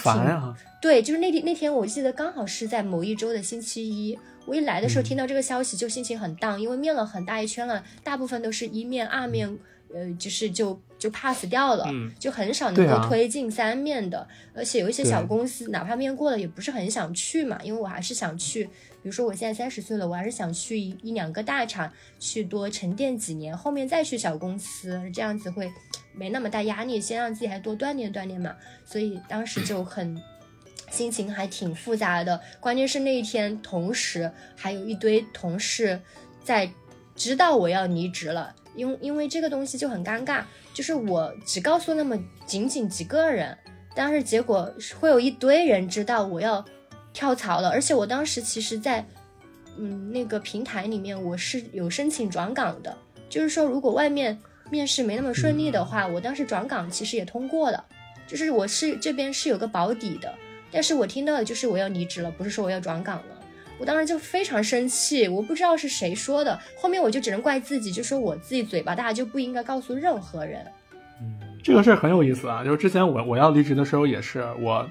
对，就是那天那天我记得刚好是在某一周的星期一，我一来的时候听到这个消息就心情很荡，因为面了很大一圈了，大部分都是一面、二面。呃，就是就就 pass 掉了，就很少能够推进三面的，而且有一些小公司，哪怕面过了，也不是很想去嘛，因为我还是想去，比如说我现在三十岁了，我还是想去一两个大厂去多沉淀几年，后面再去小公司，这样子会没那么大压力，先让自己还多锻炼锻炼嘛，所以当时就很心情还挺复杂的，关键是那一天，同时还有一堆同事在知道我要离职了。因因为这个东西就很尴尬，就是我只告诉那么仅仅几个人，但是结果会有一堆人知道我要跳槽了，而且我当时其实，在嗯那个平台里面我是有申请转岗的，就是说如果外面面试没那么顺利的话，我当时转岗其实也通过了，就是我是这边是有个保底的，但是我听到的就是我要离职了，不是说我要转岗了。我当时就非常生气，我不知道是谁说的，后面我就只能怪自己，就说我自己嘴巴大，就不应该告诉任何人。嗯，这个事儿很有意思啊，就是之前我我要离职的时候也是我，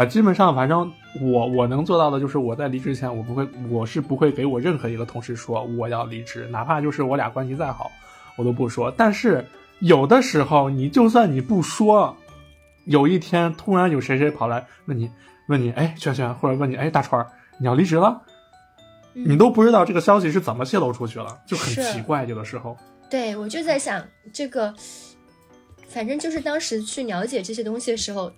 啊，基本上反正我我能做到的就是我在离职前我不会，我是不会给我任何一个同事说我要离职，哪怕就是我俩关系再好，我都不说。但是有的时候你就算你不说，有一天突然有谁谁跑来问你问你，哎，轩轩，或者问你，哎，大川，你要离职了？你都不知道这个消息是怎么泄露出去了，就很奇怪。有的时候，对我就在想这个，反正就是当时去了解这些东西的时候，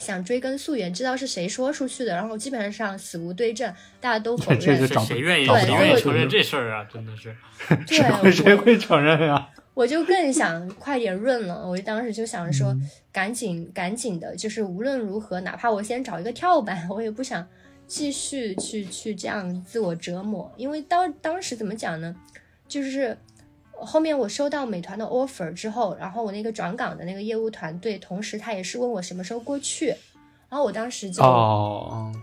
想追根溯源，知道是谁说出去的，然后基本上死无对证，大家都否认。谁愿意谁愿意承认这事儿啊？真的是，谁会谁会承认呀？我就更想快点润了，我就当时就想说，赶紧赶紧的，就是无论如何，哪怕我先找一个跳板，我也不想。继续去去这样自我折磨，因为当当时怎么讲呢？就是后面我收到美团的 offer 之后，然后我那个转岗的那个业务团队，同时他也是问我什么时候过去，然后我当时就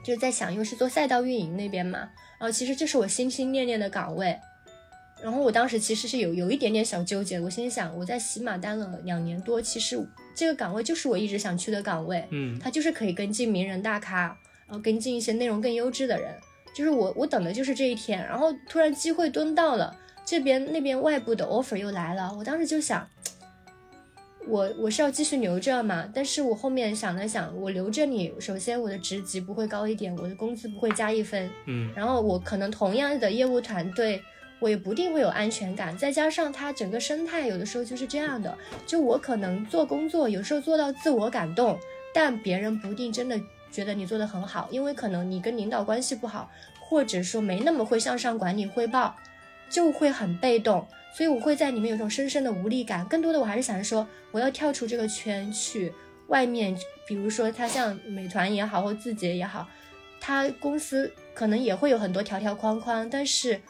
就在想，因为是做赛道运营那边嘛，然后其实这是我心心念念的岗位，然后我当时其实是有有一点点小纠结，我心想我在喜马待了两年多，其实这个岗位就是我一直想去的岗位，嗯，它就是可以跟进名人大咖。然后跟进一些内容更优质的人，就是我，我等的就是这一天。然后突然机会蹲到了这边，那边外部的 offer 又来了。我当时就想，我我是要继续留着嘛？但是我后面想了想，我留着你，首先我的职级不会高一点，我的工资不会加一分，嗯，然后我可能同样的业务团队，我也不定会有安全感。再加上它整个生态有的时候就是这样的，就我可能做工作有时候做到自我感动，但别人不定真的。觉得你做的很好，因为可能你跟领导关系不好，或者说没那么会向上管理汇报，就会很被动，所以我会在里面有种深深的无力感。更多的我还是想说，我要跳出这个圈去外面，比如说他像美团也好，或字节也好，他公司可能也会有很多条条框框，但是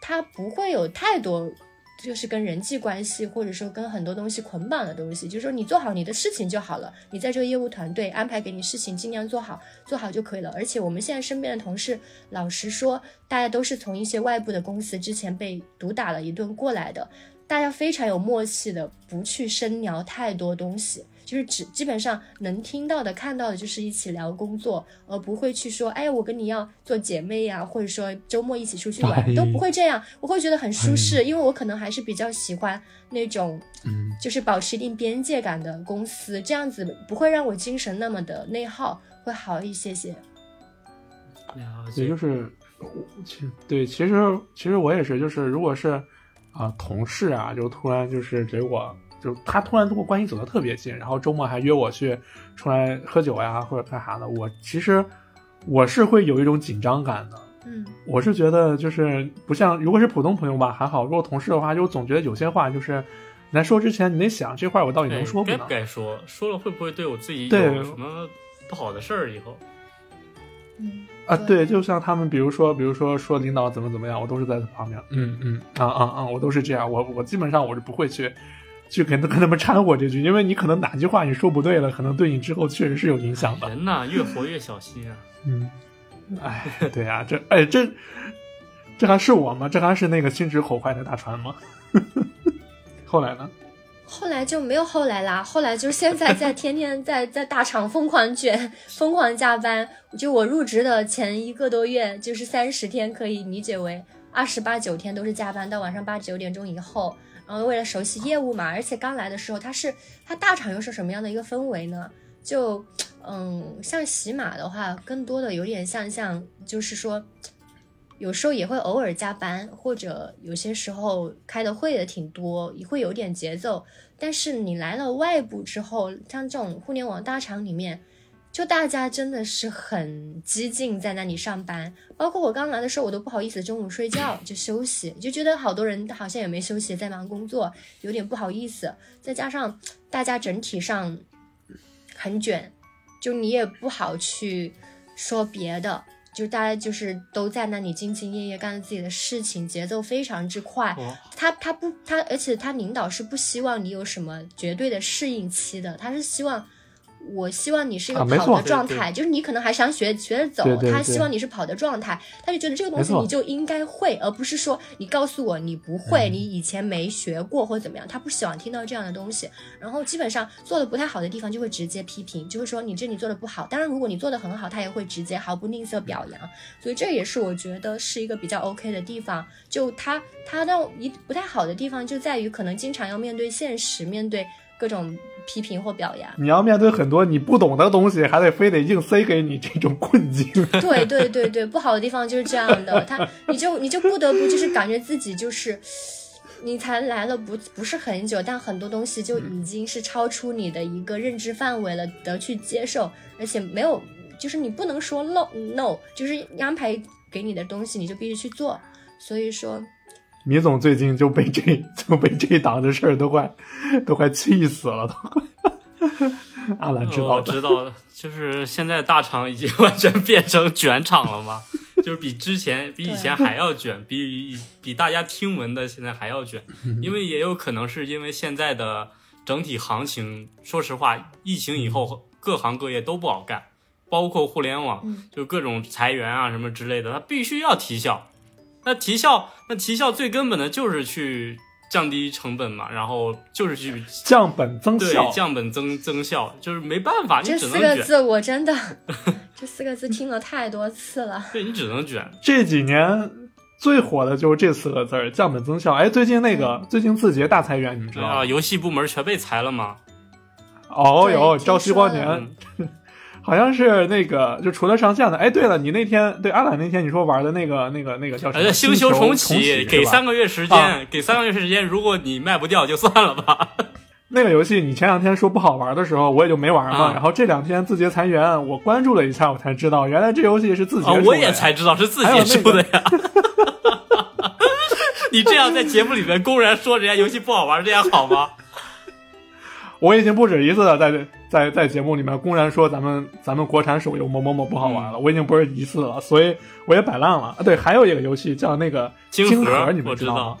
他不会有太多。就是跟人际关系，或者说跟很多东西捆绑的东西，就是说你做好你的事情就好了。你在这个业务团队安排给你事情，尽量做好，做好就可以了。而且我们现在身边的同事，老实说，大家都是从一些外部的公司之前被毒打了一顿过来的，大家非常有默契的，不去深聊太多东西。就是只基本上能听到的、看到的，就是一起聊工作，而不会去说，哎，我跟你要做姐妹呀，或者说周末一起出去玩，都不会这样。我会觉得很舒适，因为我可能还是比较喜欢那种，嗯，就是保持一定边界感的公司，这样子不会让我精神那么的内耗，会好一些些。也就是，其对，其实其实我也是，就是如果是啊同事啊，就突然就是给我。就他突然跟我关系走得特别近，然后周末还约我去出来喝酒呀，或者干啥的，我其实我是会有一种紧张感的。嗯，我是觉得就是不像，如果是普通朋友吧还好，如果同事的话，就总觉得有些话就是你在说之前，你得想这话我到底能说不能该不？该说？说了会不会对我自己有什么不好的事儿？以后嗯啊，对，就像他们，比如说，比如说说领导怎么怎么样，我都是在他旁边，嗯嗯啊啊啊，我都是这样，我我基本上我是不会去去跟跟他们掺和这句，因为你可能哪句话你说不对了，可能对你之后确实是有影响的。人呐，越活越小心啊。嗯，哎，对呀、这哎这这还是我吗？这还是那个心直口快的大川吗？后来呢？后来就没有后来啦，后来就现在在 天天在在大厂疯狂卷，疯狂加班。就我入职的前一个多月，就是三十天，可以理解为二十八九天都是加班到晚上八九点钟以后。然后为了熟悉业务嘛，而且刚来的时候，它是它大厂又是什么样的一个氛围呢？就嗯，像喜马的话，更多的有点像像，就是说，有时候也会偶尔加班，或者有些时候开的会也挺多，也会有点节奏。但是你来了外部之后，像这种互联网大厂里面，就大家真的是很激进，在那里上班。包括我刚来的时候，我都不好意思中午睡觉就休息，就觉得好多人好像也没休息，在忙工作，有点不好意思。再加上大家整体上很卷，就你也不好去说别的。就大家就是都在那里兢兢业业干自己的事情，节奏非常之快。哦他他不他，而且他领导是不希望你有什么绝对的适应期的，他是希望。我希望你是一个跑的状态，就是你可能还想学学着走，对对对他希望你是跑的状态，他就觉得这个东西你就应该会，而不是说你告诉我你不会，嗯你以前没学过或怎么样，他不喜欢听到这样的东西。然后基本上做的不太好的地方就会直接批评，就会说你这里做的不好。当然，如果你做的很好，他也会直接毫不吝啬表扬。所以这也是我觉得是一个比较 OK 的地方。就他他让一不太好的地方就在于可能经常要面对现实，面对各种批评或表扬。你要面对很多你不懂的东西，还得非得硬塞给你这种困境。对对对对，不好的地方就是这样的，他你就你就不得不就是感觉自己就是。你才来了不不是很久，但很多东西就已经是超出你的一个认知范围了，得去接受，而且没有，就是你不能说 no no，就是安排给你的东西你就必须去做。所以说，米总最近就被这 就被这档子事儿都快都快气死了，都快。阿兰知道的，我知道，就是现在大厂已经完全变成卷厂了嘛，就是比之前比以前还要卷，比比大家听闻的现在还要卷，因为也有可能是因为现在的整体行情，说实话，疫情以后各行各业都不好干，包括互联网，嗯。就各种裁员啊什么之类的，它必须要提效。那提效，那提效最根本的就是去降低成本嘛，然后就是去降本增对效。降本增增效，就是没办法，你这只能卷。四个字我真的，这四个字听了太多次了。对你只能卷，这几年最火的就是这四个字儿，降本增效。哎，最近那个最近字节大裁员，你们知道啊，吗？游戏部门全被裁了吗？哦对哟，听朝夕光说年嗯，好像是那个就除了上线的。哎，对了，你那天对阿懒那天你说玩的那个那个那个叫什么？呃，星球重启，给三个月时啊间，给三个月时间，如果你卖不掉就算了吧。那个游戏，你前两天说不好玩的时候，我也就没玩嘛。啊然后这两天字节裁员，我关注了一下，我才知道原来这游戏是字节我也才知道是自己出的呀。你这样在节目里面公然说人家游戏不好玩，这样好吗？我已经不止一次的在在在节目里面公然说咱们咱们国产手游某某某不好玩了，我已经不是一次了，所以我也摆烂了。啊，对，还有一个游戏叫那个晶盒，你们知道吗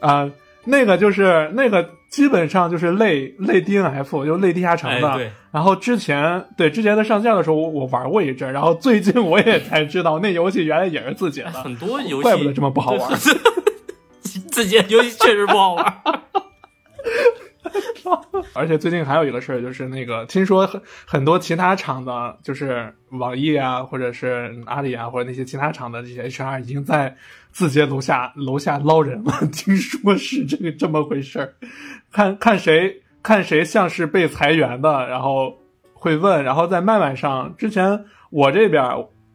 道？啊、那个就是那个基本上就是类类 DNF，就类地下城的。哎，对，然后之前对之前在上线的时候，我我玩过一阵，然后最近我也才知道那游戏原来也是自己的，很多游戏怪不得这么不好玩。自己的游戏确实不好玩。而且最近还有一个事儿，就是那个听说很很多其他厂的，就是网易啊，或者是阿里啊，或者那些其他厂的这些 HR 已经在字节楼下楼下捞人了。听说是这个这么回事儿，看看谁看谁像是被裁员的，然后会问，然后在麦麦上之前我这边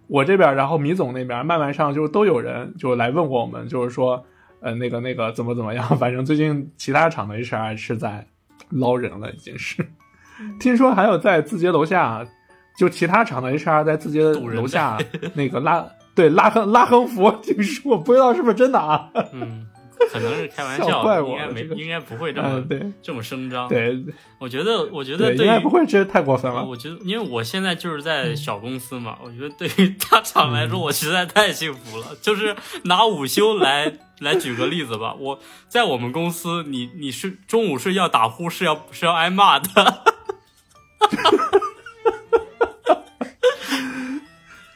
我这边，然后米总那边麦麦上就都有人就来问过我们，就是说呃那个那个怎么怎么样，反正最近其他厂的 HR 是在。捞人了，已经是。嗯听说还有在字节楼下，就其他厂的 HR 在字节楼下 那个拉对拉横拉横幅，听说不知道是不是真的啊？嗯，可能是开玩笑应该没这个应该不会这么嗯，对这么声张。对我觉得我觉得应该不会，这太过分啊，了。我觉得，因为我现在就是在小公司嘛，我觉得对于大厂来说，嗯我实在太幸福了。就是拿午休来来举个例子吧，我在我们公司，你你是中午睡觉打呼是要是要挨骂的。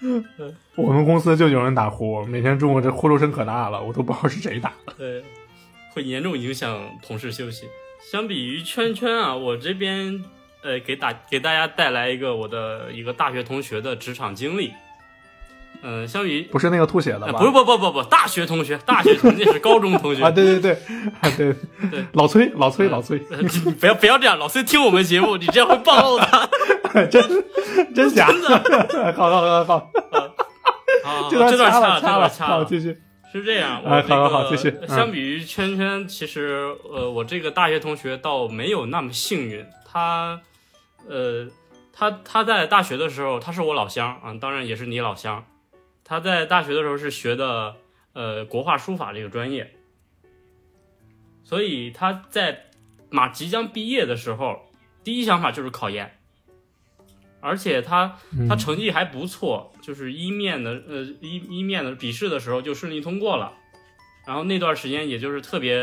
我们公司就有人打呼，每天中午这呼噜声可大了，我都不知道是谁打的。对，会严重影响同事休息。相比于圈圈啊，我这边呃给打给大家带来一个我的一个大学同学的职场经历。嗯、相比于、不是那个吐血的吧？呃不是不不不不，大学同学，大学同学是高中同学 啊，对 对对，啊对对老崔老崔老崔，呃你不要不要这样，老崔听我们节目，你这样会暴露他。真真假？好好好好，好，这段这段掐了，这掐了，掐了。继续。是这样，我哎这个好好好继续嗯相比于圈圈，其实呃，我这个大学同学倒没有那么幸运。他呃，他他在大学的时候，他是我老乡啊，当然也是你老乡。他在大学的时候是学的呃国画书法这个专业，所以他在马即将毕业的时候，第一想法就是考研。而且他嗯他成绩还不错，就是一面的呃一一面的笔试的时候就顺利通过了，然后那段时间也就是特别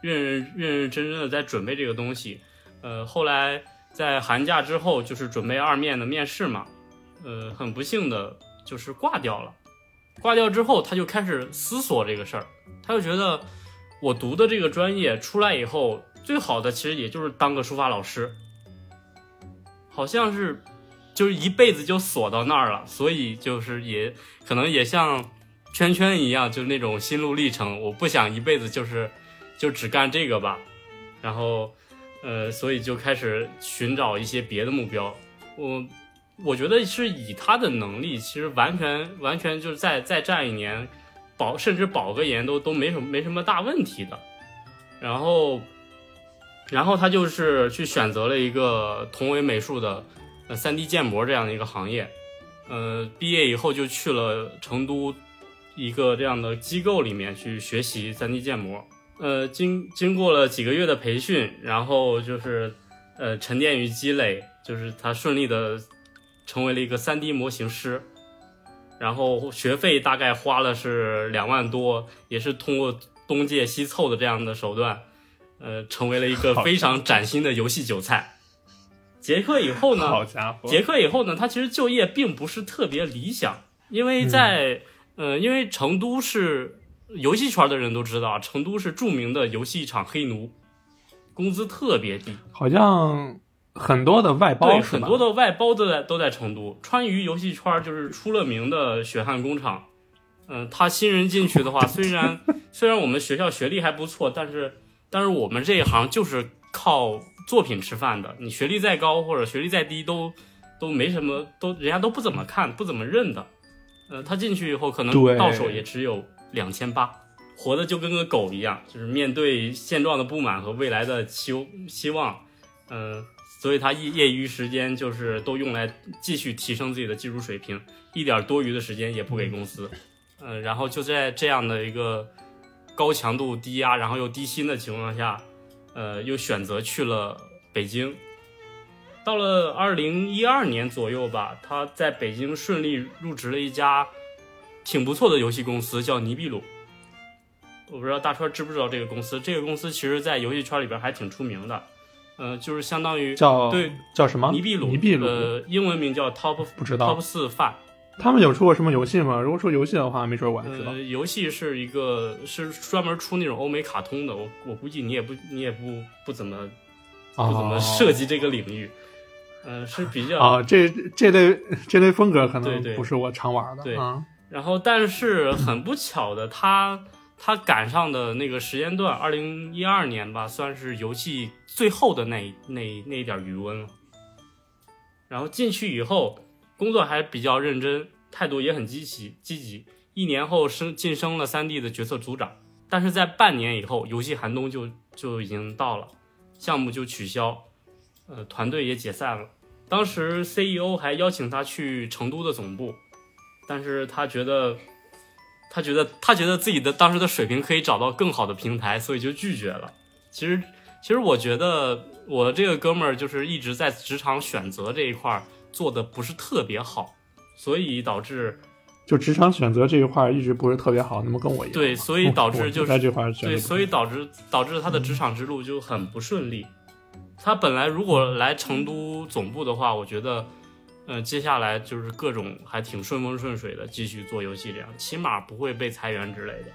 认认认认真真的在准备这个东西，呃，后来在寒假之后就是准备二面的面试嘛，呃，很不幸的就是挂掉了，挂掉之后他就开始思索这个事儿，他就觉得我读的这个专业出来以后最好的其实也就是当个书法老师，好像是。就是一辈子就锁到那儿了，所以就是也可能也像圈圈一样，就是那种心路历程。我不想一辈子就是就只干这个吧，然后呃，所以就开始寻找一些别的目标。我我觉得是以他的能力，其实完全完全就是再再战一年，保甚至保个研都都没什么没什么大问题的。然后然后他就是去选择了一个同为美术的。呃，三 D 建模这样的一个行业，呃，毕业以后就去了成都一个这样的机构里面去学习三 D 建模。呃，经经过了几个月的培训，然后就是呃沉淀与积累，就是他顺利的成为了一个 3D 模型师。然后学费大概花了是两万多，也是通过东借西凑的这样的手段，呃，成为了一个非常崭新的游戏韭菜。结课以后呢？好家伙！结课以后呢，他其实就业并不是特别理想，因为在、嗯、呃，因为成都是游戏圈的人都知道，成都是著名的游戏厂黑奴，工资特别低，好像很多的外包对，很多的外包都在都在成都。川渝游戏圈就是出了名的血汗工厂。嗯、他新人进去的话，虽然虽然我们学校学历还不错，但是但是我们这一行就是靠。作品吃饭的，你学历再高或者学历再低都都没什么，都人家都不怎么看，不怎么认的。呃，他进去以后可能到手也只有两千八，活的就跟个狗一样，就是面对现状的不满和未来的期希望，嗯、呃，所以他业业余时间就是都用来继续提升自己的技术水平，一点多余的时间也不给公司。呃，然后就在这样的一个高强度、低压，然后又低薪的情况下。呃，又选择去了北京。到了二零一二年左右吧，他在北京顺利入职了一家挺不错的游戏公司，叫尼比鲁。我不知道大川知不知道这个公司？这个公司其实在游戏圈里边还挺出名的。呃，就是相当于叫对叫什么尼比鲁，尼比鲁，呃，英文名叫 Top 不知道 Top 四 Five。他们有出过什么游戏吗？如果说游戏的话，没准我还知道。呃，游戏是一个是专门出那种欧美卡通的，我我估计你也不你也不不怎么不怎么涉及这个领域，呃，是比较啊，这这类这类风格可能不是我常玩的。对啊，然后但是很不巧的，他他赶上的那个时间段，二零一二年吧，算是游戏最后的那那那一点余温了。然后进去以后。工作还比较认真，态度也很积极积极。一年后升晋升了三 D 的角色组长，但是在半年以后，游戏寒冬就就已经到了，项目就取消，呃，团队也解散了。当时 CEO 还邀请他去成都的总部，但是他觉得，他觉得他觉得自己的当时的水平可以找到更好的平台，所以就拒绝了。其实，其实我觉得我这个哥们儿就是一直在职场选择这一块儿做的不是特别好，所以导致就职场选择这一块儿一直不是特别好，那么跟我一样。对，所以导致就是在这块儿对，所以导致导致他的职场之路就很不顺利。他本来如果来成都总部的话，我觉得，呃，接下来就是各种还挺顺风顺水的，继续做游戏这样，起码不会被裁员之类的。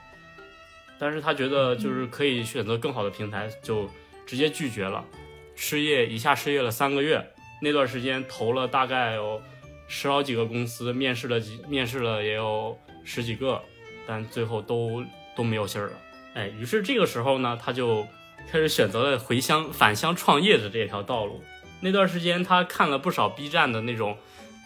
但是他觉得就是可以选择更好的平台，就直接拒绝了。失业一下失业了三个月，那段时间投了大概有十好几个公司，面试了几面试了也有十几个，但最后都都没有信儿了。哎，于是这个时候呢，他就开始选择了回乡返乡创业的这条道路。那段时间，他看了不少 B 站的那种，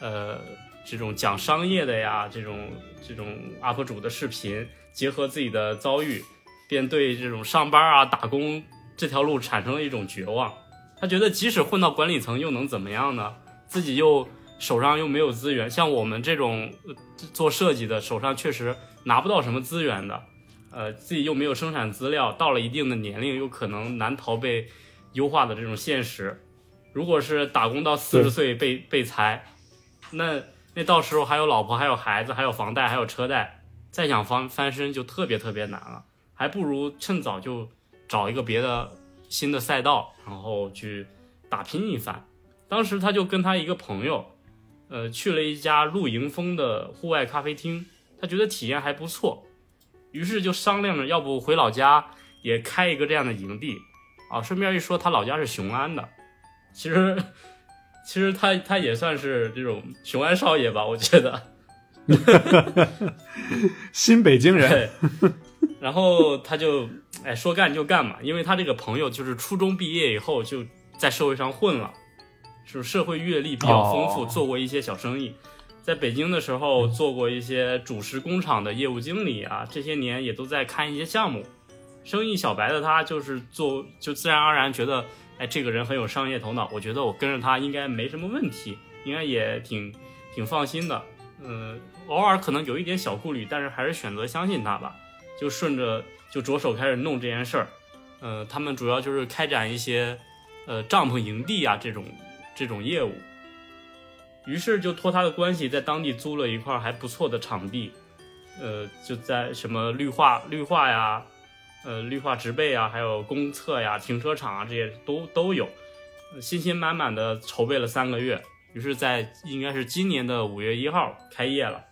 呃，这种讲商业的呀，这种这种 UP 主的视频，结合自己的遭遇，便对这种上班啊、打工这条路产生了一种绝望。他觉得，即使混到管理层，又能怎么样呢？自己又手上又没有资源，像我们这种呃做设计的，手上确实拿不到什么资源的。呃，自己又没有生产资料，到了一定的年龄，又可能难逃被优化的这种现实。如果是打工到四十岁被被裁，那那到时候还有老婆，还有孩子，还有房贷，还有车贷，再想翻翻身就特别特别难了。还不如趁早就找一个别的新的赛道，然后去打拼一番。当时他就跟他一个朋友，呃，去了一家露营风的户外咖啡厅，他觉得体验还不错。于是就商量着，要不回老家也开一个这样的营地啊。顺便一说，他老家是雄安的，其实其实他他也算是这种雄安少爷吧，我觉得。新北京人，对，然后他就哎说干就干嘛，因为他这个朋友就是初中毕业以后就在社会上混了，是社会阅历比较丰富，做过一些小生意。在北京的时候做过一些主食工厂的业务经理啊，这些年也都在看一些项目。生意小白的他就是做，就自然而然觉得，哎，这个人很有商业头脑，我觉得我跟着他应该没什么问题，应该也挺挺放心的。嗯，偶尔可能有一点小顾虑，但是还是选择相信他吧，就顺着就着手开始弄这件事儿。呃，他们主要就是开展一些呃帐篷营地啊这种这种业务。于是就托他的关系，在当地租了一块还不错的场地，呃，就在什么绿化、绿化呀，呃，绿化植被啊，还有公厕呀、停车场啊，这些都都有，信心满满的筹备了三个月。于是，在应该是今年的五月一号开业了。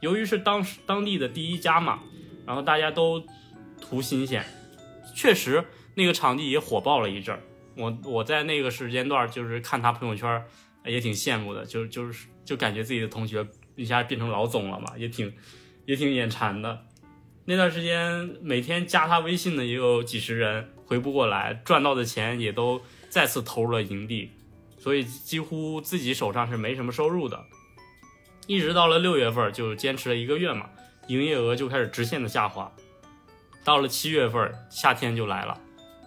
由于是当时当地的第一家嘛，然后大家都图新鲜，确实那个场地也火爆了一阵儿。我我在那个时间段就是看他朋友圈，也挺羡慕的，就就是就感觉自己的同学一下变成老总了嘛，也挺也挺眼馋的。那段时间每天加他微信的也有几十人，回不过来，赚到的钱也都再次投入了营地，所以几乎自己手上是没什么收入的。一直到了六月份，就坚持了一个月嘛，营业额就开始直线的下滑。到了七月份，夏天就来了，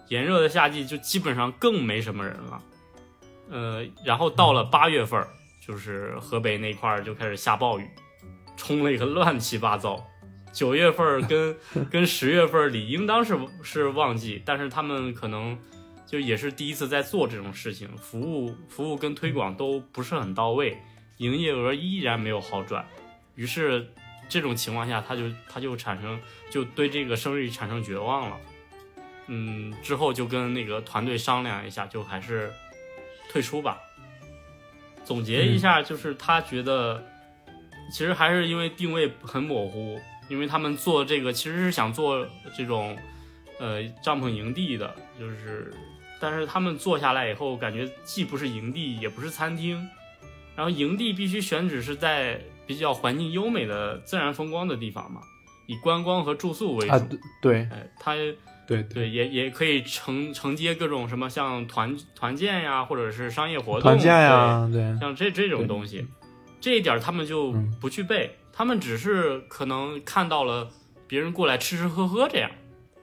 炎热的夏季就基本上更没什么人了。呃，然后到了八月份，就是河北那块儿就开始下暴雨，冲了一个乱七八糟。九月份跟 跟十月份里应当是是旺季，但是他们可能就也是第一次在做这种事情，服务服务跟推广都不是很到位，营业额依然没有好转。于是这种情况下，他就他就产生就对这个生意产生绝望了。嗯，之后就跟那个团队商量一下，就还是退出吧。总结一下，就是他觉得其实还是因为定位很模糊，因为他们做这个其实是想做这种呃帐篷营地的，就是但是他们做下来以后，感觉既不是营地，也不是餐厅，然后营地必须选址是在比较环境优美的自然风光的地方嘛，以观光和住宿为主。啊，对对。哎，它对对，对。也也可以承承接各种什么像团团建呀，或者是商业活动，团建呀，对对，像这这种东西，这一点他们就嗯。不具备，他们只是可能看到了别人过来吃吃喝喝这样，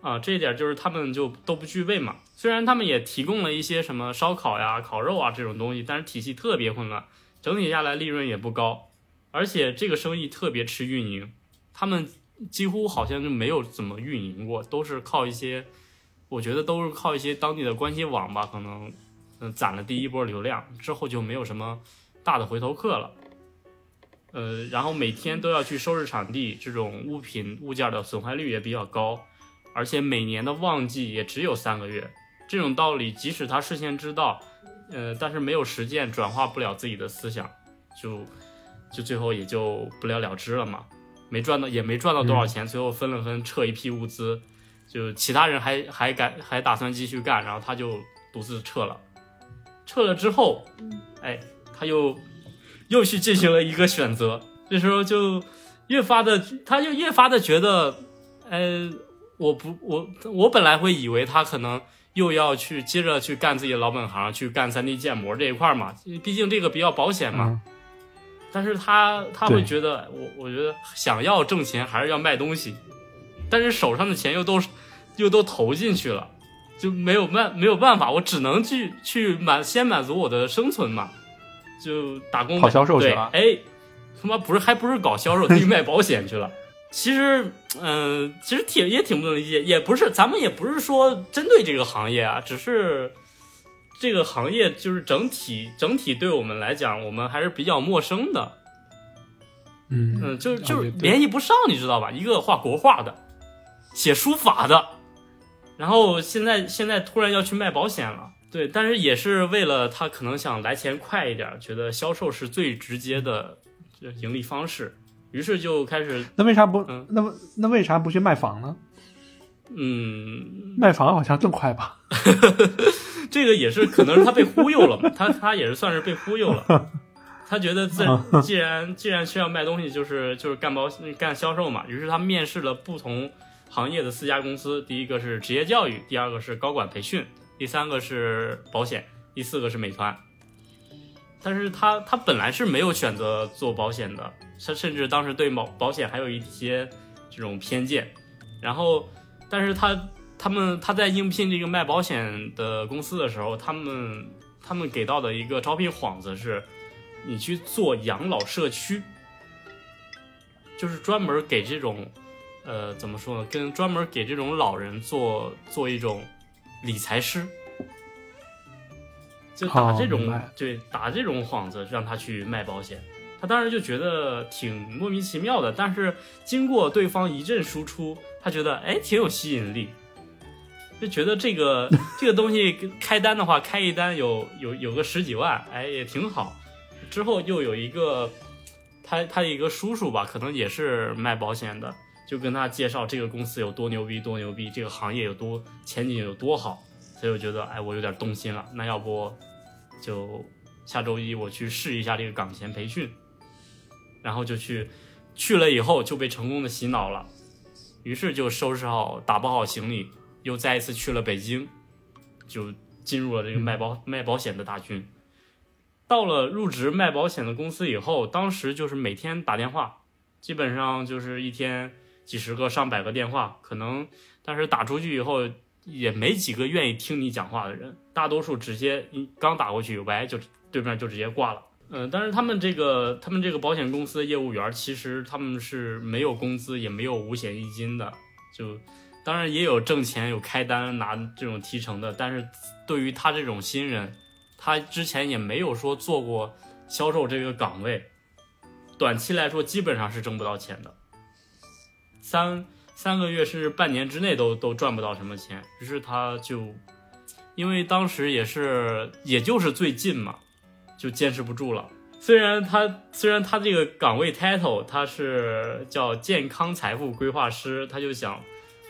啊，这一点就是他们就都不具备嘛。虽然他们也提供了一些什么烧烤呀、烤肉啊这种东西，但是体系特别混乱，整体下来利润也不高，而且这个生意特别吃运营，他们几乎好像就没有怎么运营过，都是靠一些，我觉得都是靠一些当地的关系网吧，可能嗯攒了第一波流量之后就没有什么大的回头客了。呃，然后每天都要去收拾场地，这种物品物件的损坏率也比较高，而且每年的旺季也只有三个月。这种道理，即使他事先知道，呃，但是没有实践，转化不了自己的思想，就就最后也就不了了之了嘛。没赚到，也没赚到多少钱，最后分了分，撤一批物资，就其他人还还敢还打算继续干，然后他就独自撤了。撤了之后，哎，他又。又去进行了一个选择，这时候就越发的，他就越发的觉得，呃，我不，我我本来会以为他可能又要去接着去干自己的老本行，去干三 D 建模这一块嘛，毕竟这个比较保险嘛。但是他他会觉得，我我觉得想要挣钱还是要卖东西，但是手上的钱又都又都投进去了，就没有办没有办法，我只能去去满先满足我的生存嘛。就打工跑销售去了，哎，他妈不是还不是搞销售，去卖保险去了。其实，嗯，其实挺也挺不能理解，也不是咱们也不是说针对这个行业啊，只是这个行业就是整体整体对我们来讲，我们还是比较陌生的。嗯嗯，就就是联系不上，你知道吧？一个画国画的，写书法的，然后现在现在突然要去卖保险了。对，但是也是为了他可能想来钱快一点，觉得销售是最直接的盈利方式，于是就开始。那为啥不？嗯那么那为啥不去卖房呢？嗯，卖房好像更快吧？这个也是可能是他被忽悠了嘛，他他也是算是被忽悠了。他觉得自既然既然需要卖东西，就是就是干保干销售嘛，于是他面试了不同行业的四家公司，第一个是职业教育，第二个是高管培训。第三个是保险，第四个是美团，但是他他本来是没有选择做保险的，他甚至当时对保保险还有一些这种偏见，然后，但是他他们他在应聘这个卖保险的公司的时候，他们他们给到的一个招聘幌子是，你去做养老社区，就是专门给这种，呃，怎么说呢，跟专门给这种老人做做一种。理财师就打这种对打这种幌子让他去卖保险，他当时就觉得挺莫名其妙的。但是经过对方一阵输出，他觉得哎挺有吸引力，就觉得这个这个东西开单的话，开一单有有有个十几万，哎也挺好。之后又有一个他他的一个叔叔吧，可能也是卖保险的。就跟他介绍这个公司有多牛逼，多牛逼，这个行业有多前景有多好，所以我觉得，哎，我有点动心了。那要不就下周一我去试一下这个岗前培训，然后就去去了以后就被成功的洗脑了，于是就收拾好打包好行李，又再一次去了北京，就进入了这个卖保卖保险的大军。到了入职卖保险的公司以后，当时就是每天打电话，基本上就是一天。几十个、上百个电话，可能，但是打出去以后也没几个愿意听你讲话的人，大多数直接刚打过去，喂，就对面就直接挂了。嗯，但是他们这个他们这个保险公司的业务员，其实他们是没有工资，也没有五险一金的，就当然也有挣钱、有开单拿这种提成的，但是对于他这种新人，他之前也没有说做过销售这个岗位，短期来说基本上是挣不到钱的。三三个月甚至半年之内都都赚不到什么钱，于是他就，因为当时也是也就是最近嘛，就坚持不住了。虽然他虽然他这个岗位 title 他是叫健康财富规划师，他就想，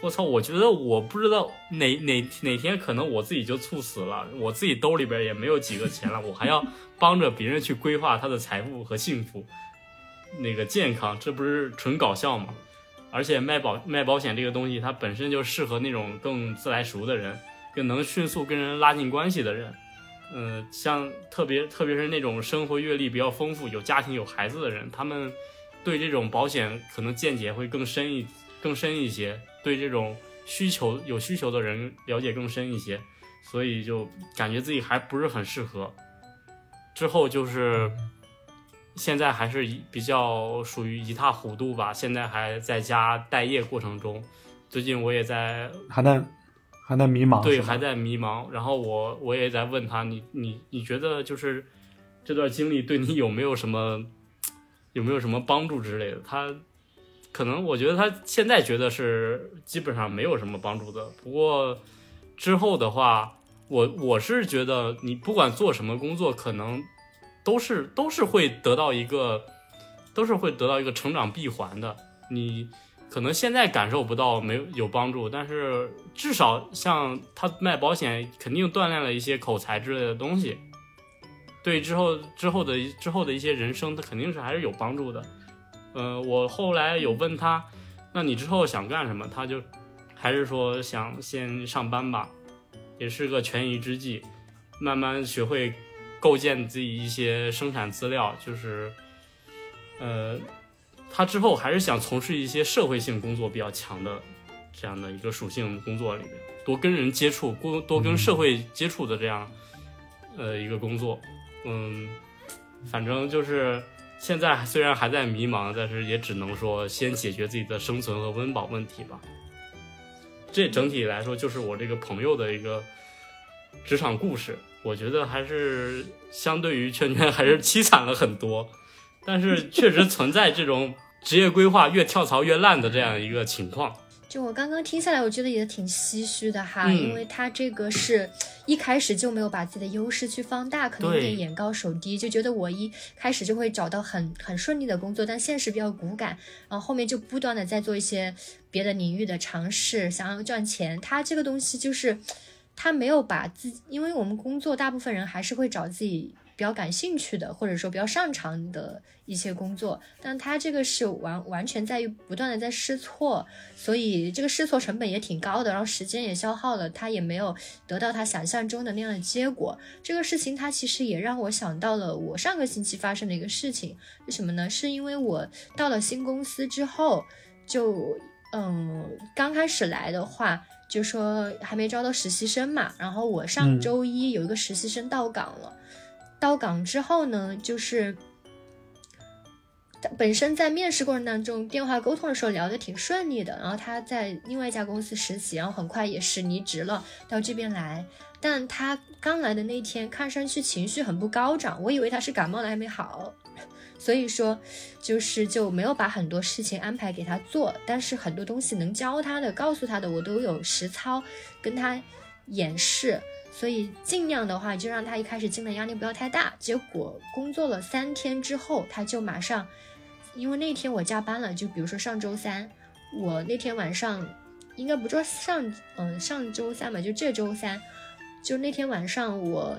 我操，我觉得我不知道哪哪哪天可能我自己就猝死了，我自己兜里边也没有几个钱了，我还要帮着别人去规划他的财富和幸福，那个健康，这不是纯搞笑吗？而且卖保卖保险这个东西，它本身就适合那种更自来熟的人，更能迅速跟人拉近关系的人。嗯，像特别特别是那种生活阅历比较丰富、有家庭有孩子的人，他们对这种保险可能见解会更深一更深一些，对这种需求有需求的人了解更深一些，所以就感觉自己还不是很适合。之后就是现在还是比较属于一塌糊涂吧，现在还在家待业过程中。最近我也在还在还在迷茫，对，还在迷茫。然后我我也在问他，你你你觉得就是这段经历对你有没有什么有没有什么帮助之类的？他可能我觉得他现在觉得是基本上没有什么帮助的。不过之后的话，我我是觉得你不管做什么工作，可能都是都是会得到一个都是会得到一个成长闭环的。你。可能现在感受不到没有有帮助，但是至少像他卖保险，肯定锻炼了一些口才之类的东西，对之后之后的之后的一些人生，他肯定是还是有帮助的。嗯，我后来有问他，那你之后想干什么？他就还是说想先上班吧，也是个权宜之计，慢慢学会构建自己一些生产资料，就是呃。他之后还是想从事一些社会性工作比较强的这样的一个属性工作里面，多跟人接触，多多跟社会接触的这样呃一个工作。嗯，反正就是现在虽然还在迷茫，但是也只能说先解决自己的生存和温饱问题吧。这整体来说就是我这个朋友的一个职场故事，我觉得还是相对于圈圈还是凄惨了很多。但是确实存在这种职业规划越跳槽越烂的这样一个情况。就我刚刚听下来，我觉得也挺唏嘘的哈，因为他这个是一开始就没有把自己的优势去放大，可能有点眼高手低，就觉得我一开始就会找到很很顺利的工作，但现实比较骨感，然后后面就不断的在做一些别的领域的尝试，想要赚钱。他这个东西就是他没有把自己，因为我们工作大部分人还是会找自己。比较感兴趣的，或者说比较擅长的一些工作，但他这个是完完全在于不断的在试错，所以这个试错成本也挺高的，然后时间也消耗了，他也没有得到他想象中的那样的结果。这个事情他其实也让我想到了我上个星期发生的一个事情，是什么呢？是因为我到了新公司之后，就嗯刚开始来的话，就说还没招到实习生嘛，然后我上周一有一个实习生到岗了。到岗之后呢，就是他本身在面试过程当中，电话沟通的时候聊得挺顺利的。然后他在另外一家公司实习，然后很快也是离职了，到这边来。但他刚来的那天，看上去情绪很不高涨，我以为他是感冒了还没好，所以说就是就没有把很多事情安排给他做。但是很多东西能教他的、告诉他的，我都有实操跟他演示。所以尽量的话，就让他一开始进的压力不要太大。结果工作了三天之后，他就马上，因为那天我加班了，就比如说上周三，我那天晚上，应该不说上，嗯，上周三嘛，就这周三，就那天晚上，我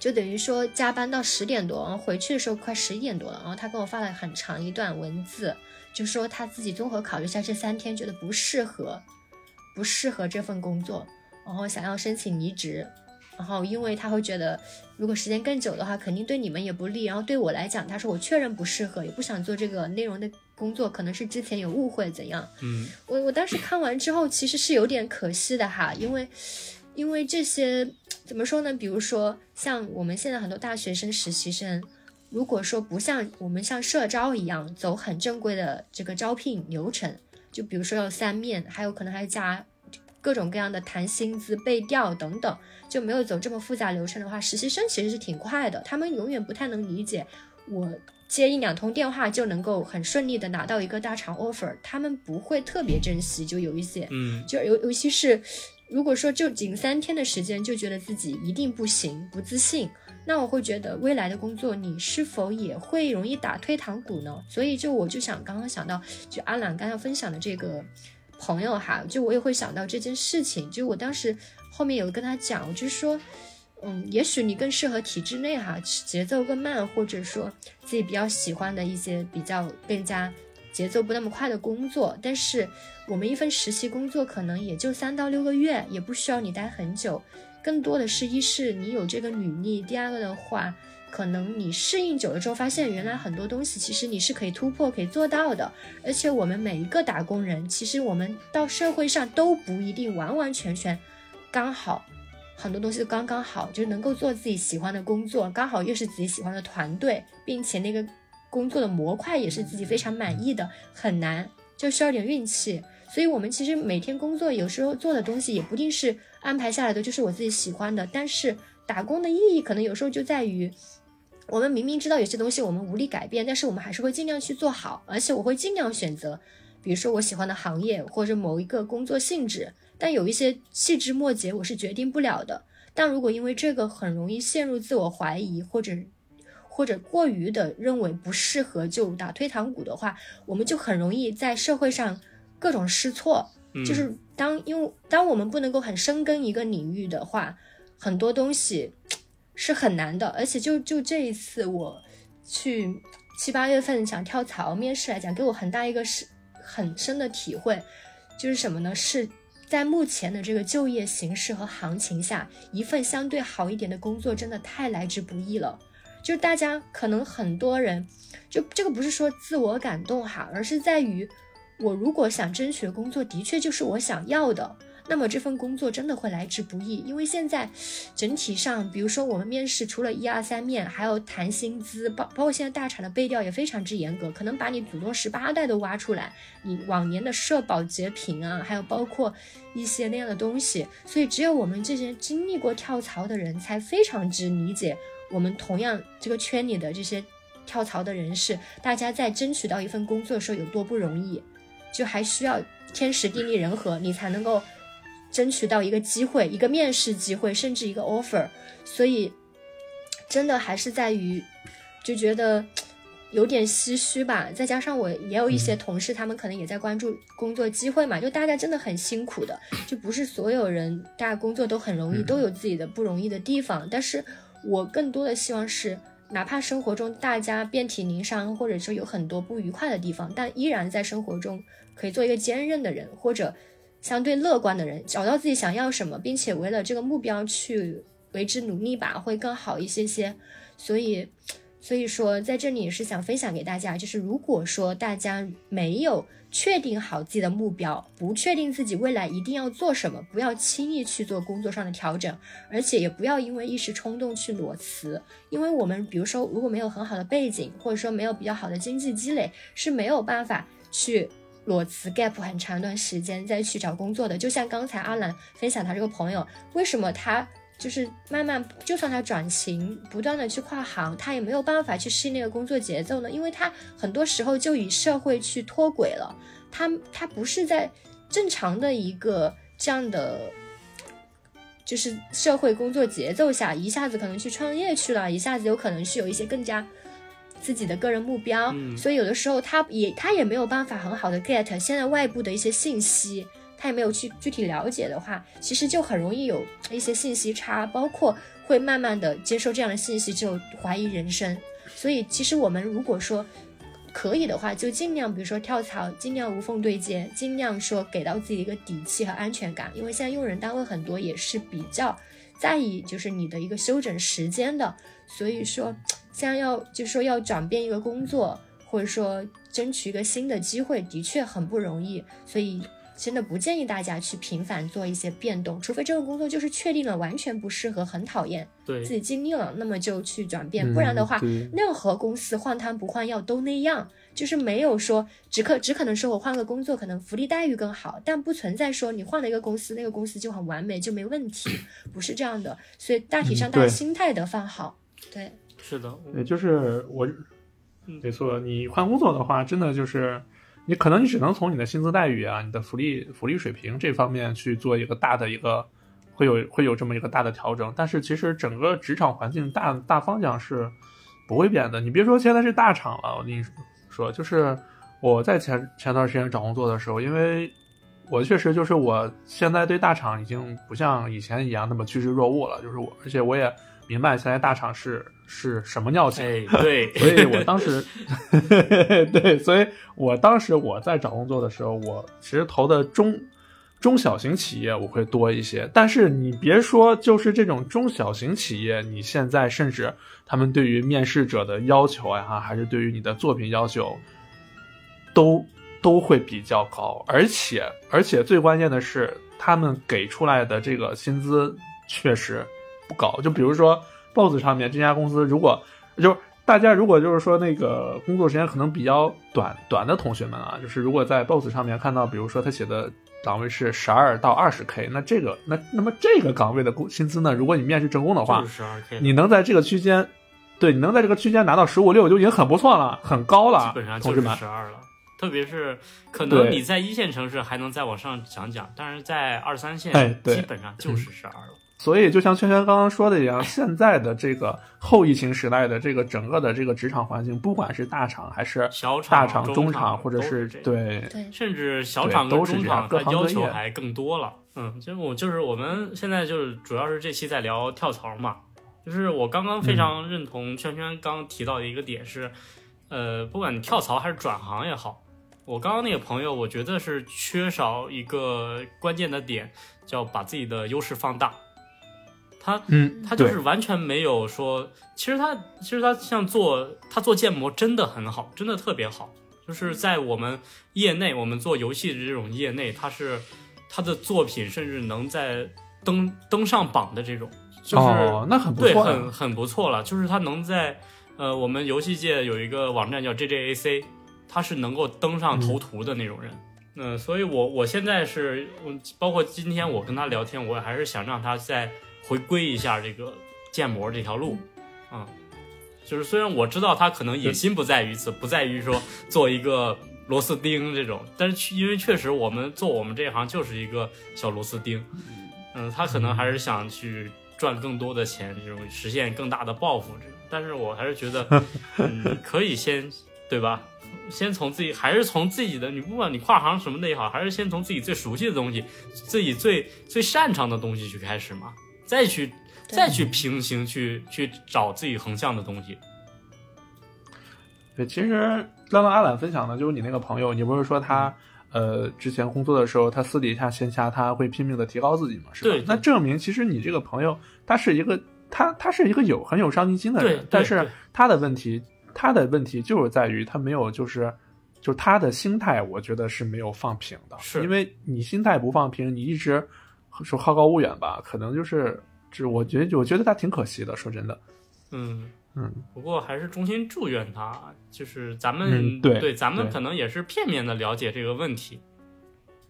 就等于说加班到十点多，然后回去的时候快十一点多了，然后他跟我发了很长一段文字，就说他自己综合考虑一下这三天，觉得不适合，不适合这份工作。然后想要申请离职，然后因为他会觉得，如果时间更久的话，肯定对你们也不利。然后对我来讲，他说我确认不适合，也不想做这个内容的工作，可能是之前有误会怎样？嗯，我我当时看完之后，其实是有点可惜的哈，因为因为这些怎么说呢？比如说像我们现在很多大学生、实习生，如果说不像我们像社招一样走很正规的这个招聘流程，就比如说要三面，还有可能还要加。各种各样的谈薪资、背调等等，就没有走这么复杂流程的话，实习生其实是挺快的。他们永远不太能理解，我接一两通电话就能够很顺利的拿到一个大厂 offer，他们不会特别珍惜。就有一些，嗯，就尤尤其是如果说就仅三天的时间就觉得自己一定不行、不自信，那我会觉得未来的工作你是否也会容易打退堂鼓呢？所以就我就想刚刚想到，就阿朗刚刚分享的这个。朋友哈，就我也会想到这件事情。就我当时后面有跟他讲，我就说，嗯，也许你更适合体制内哈，节奏更慢，或者说自己比较喜欢的一些比较更加节奏不那么快的工作。但是我们一份实习工作可能也就三到六个月，也不需要你待很久，更多的是一是你有这个履历，第二个的话。可能你适应久了之后，发现原来很多东西其实你是可以突破、可以做到的。而且我们每一个打工人，其实我们到社会上都不一定完完全全刚好，很多东西都刚刚好，就是能够做自己喜欢的工作，刚好又是自己喜欢的团队，并且那个工作的模块也是自己非常满意的，很难，就需要点运气。所以，我们其实每天工作有时候做的东西也不一定是安排下来的，就是我自己喜欢的。但是打工的意义可能有时候就在于。我们明明知道有些东西我们无力改变，但是我们还是会尽量去做好，而且我会尽量选择，比如说我喜欢的行业或者某一个工作性质。但有一些细枝末节我是决定不了的。但如果因为这个很容易陷入自我怀疑，或者或者过于的认为不适合就打退堂鼓的话，我们就很容易在社会上各种试错。就是当因为当我们不能够很深耕一个领域的话，很多东西。是很难的，而且就就这一次我去七八月份想跳槽面试来讲，给我很大一个是很深的体会，就是什么呢？是在目前的这个就业形势和行情下，一份相对好一点的工作真的太来之不易了。就大家可能很多人，就这个不是说自我感动哈，而是在于我如果想争取的工作的确就是我想要的。那么这份工作真的会来之不易，因为现在整体上，比如说我们面试除了一二三面，还有谈薪资，包包括现在大厂的背调也非常之严格，可能把你祖宗十八代都挖出来，你往年的社保截屏啊，还有包括一些那样的东西，所以只有我们这些经历过跳槽的人才非常之理解我们同样这个圈里的这些跳槽的人士，大家在争取到一份工作的时候有多不容易，就还需要天时地利人和，你才能够。争取到一个机会，一个面试机会，甚至一个 offer，所以真的还是在于，就觉得有点唏嘘吧。再加上我也有一些同事，他们可能也在关注工作机会嘛，就大家真的很辛苦的，就不是所有人大家工作都很容易，都有自己的不容易的地方。但是我更多的希望是，哪怕生活中大家遍体鳞伤，或者说有很多不愉快的地方，但依然在生活中可以做一个坚韧的人，或者。相对乐观的人，找到自己想要什么，并且为了这个目标去为之努力吧，会更好一些些。所以，所以说在这里也是想分享给大家，就是如果说大家没有确定好自己的目标，不确定自己未来一定要做什么，不要轻易去做工作上的调整，而且也不要因为一时冲动去裸辞。因为我们比如说如果没有很好的背景，或者说没有比较好的经济积累，是没有办法去。裸辞 gap 很长一段时间再去找工作的，就像刚才阿兰分享他这个朋友，为什么他就是慢慢，就算他转型，不断的去跨行，他也没有办法去适应那个工作节奏呢？因为他很多时候就与社会去脱轨了，他他不是在正常的一个这样的，就是社会工作节奏下，一下子可能去创业去了，一下子有可能是有一些更加。自己的个人目标，所以有的时候他也他也没有办法很好的 get 现在外部的一些信息，他也没有去具体了解的话，其实就很容易有一些信息差，包括会慢慢的接受这样的信息就怀疑人生。所以其实我们如果说可以的话，就尽量比如说跳槽，尽量无缝对接，尽量说给到自己一个底气和安全感，因为现在用人单位很多也是比较在意就是你的一个休整时间的，所以说。像要就是说要转变一个工作，或者说争取一个新的机会，的确很不容易。所以真的不建议大家去频繁做一些变动，除非这个工作就是确定了完全不适合，很讨厌，对自己尽力了，那么就去转变。不然的话，任何公司换汤不换药都那样，就是没有说只可只可能说我换个工作，可能福利待遇更好，但不存在说你换了一个公司，那个公司就很完美就没问题，不是这样的。所以大体上大家心态得放好，对。是的，也就是我，没错。你换工作的话，真的就是你可能你只能从你的薪资待遇啊、你的福利福利水平这方面去做一个大的一个会有会有这么一个大的调整。但是其实整个职场环境大大方向是不会变的。你别说现在是大厂了，我跟你说，就是我在前前段时间找工作的时候，因为我确实就是我现在对大厂已经不像以前一样那么趋之若鹜了，就是我，而且我也。明白现在大厂是是什么尿性？对，所以我当时，对，所以我当时我在找工作的时候，我其实投的中中小型企业我会多一些，但是你别说，就是这种中小型企业，你现在甚至他们对于面试者的要求呀，还是对于你的作品要求，都都会比较高，而且而且最关键的是，他们给出来的这个薪资确实不高。就比如说 BOSS 上面这家公司，如果就是大家如果就是说那个工作时间可能比较短短的同学们啊，就是如果在 BOSS 上面看到，比如说他写的。岗位是十二到二十 K，那这个那那么这个岗位的工薪资呢？如果你面试成功的话，你能在这个区间，对你能在这个区间拿到十五六就已经很不错了，很高了。基本上就是十二了，特别是可能你在一线城市还能再往上讲讲，但是在二三线，基本上就是十二了。所以，就像圈圈刚刚说的一样，现在的这个后疫情时代的这个整个的这个职场环境，不管是大厂还是小厂大厂、中厂，或者是对，甚至小厂跟中厂，它要求还更多了。嗯，就我就是我们现在就是主要是这期在聊跳槽嘛，就是我刚刚非常认同圈圈刚提到的一个点是，呃，不管你跳槽还是转行也好，我刚刚那个朋友，我觉得是缺少一个关键的点，叫把自己的优势放大。他嗯，他就是完全没有说，其实他其实他像做他做建模真的很好，真的特别好。就是在我们业内，我们做游戏的这种业内，他是他的作品甚至能在登登上榜的这种，就是那很对，很很不错了。就是他能在呃我们游戏界有一个网站叫 JJAC，他是能够登上头图的那种人。嗯，所以我我现在是，包括今天我跟他聊天，我还是想让他在。回归一下这个建模这条路，嗯，就是虽然我知道他可能野心不在于此，不在于说做一个螺丝钉这种，但是因为确实我们做我们这一行就是一个小螺丝钉，嗯，他可能还是想去赚更多的钱，这种实现更大的抱负，但是我还是觉得，嗯，可以先对吧？先从自己，还是从自己的，你不管你跨行什么的也好，还是先从自己最熟悉的东西，自己最最擅长的东西去开始嘛。再去，再去平行去去找自己横向的东西。对，其实刚刚阿懒分享的就是你那个朋友，你不是说他呃之前工作的时候，他私底下线下他会拼命的提高自己嘛？是吧？那证明其实你这个朋友他是一个他他是一个有很有上进心的人，但是他的问题他的问题就是在于他没有就是就是他的心态，我觉得是没有放平的，是因为你心态不放平，你一直。说好高骛远吧，可能就是，就我觉得，我觉得他挺可惜的。说真的，嗯嗯，不过还是衷心祝愿他。就是咱们对对，咱们可能也是片面的了解这个问题，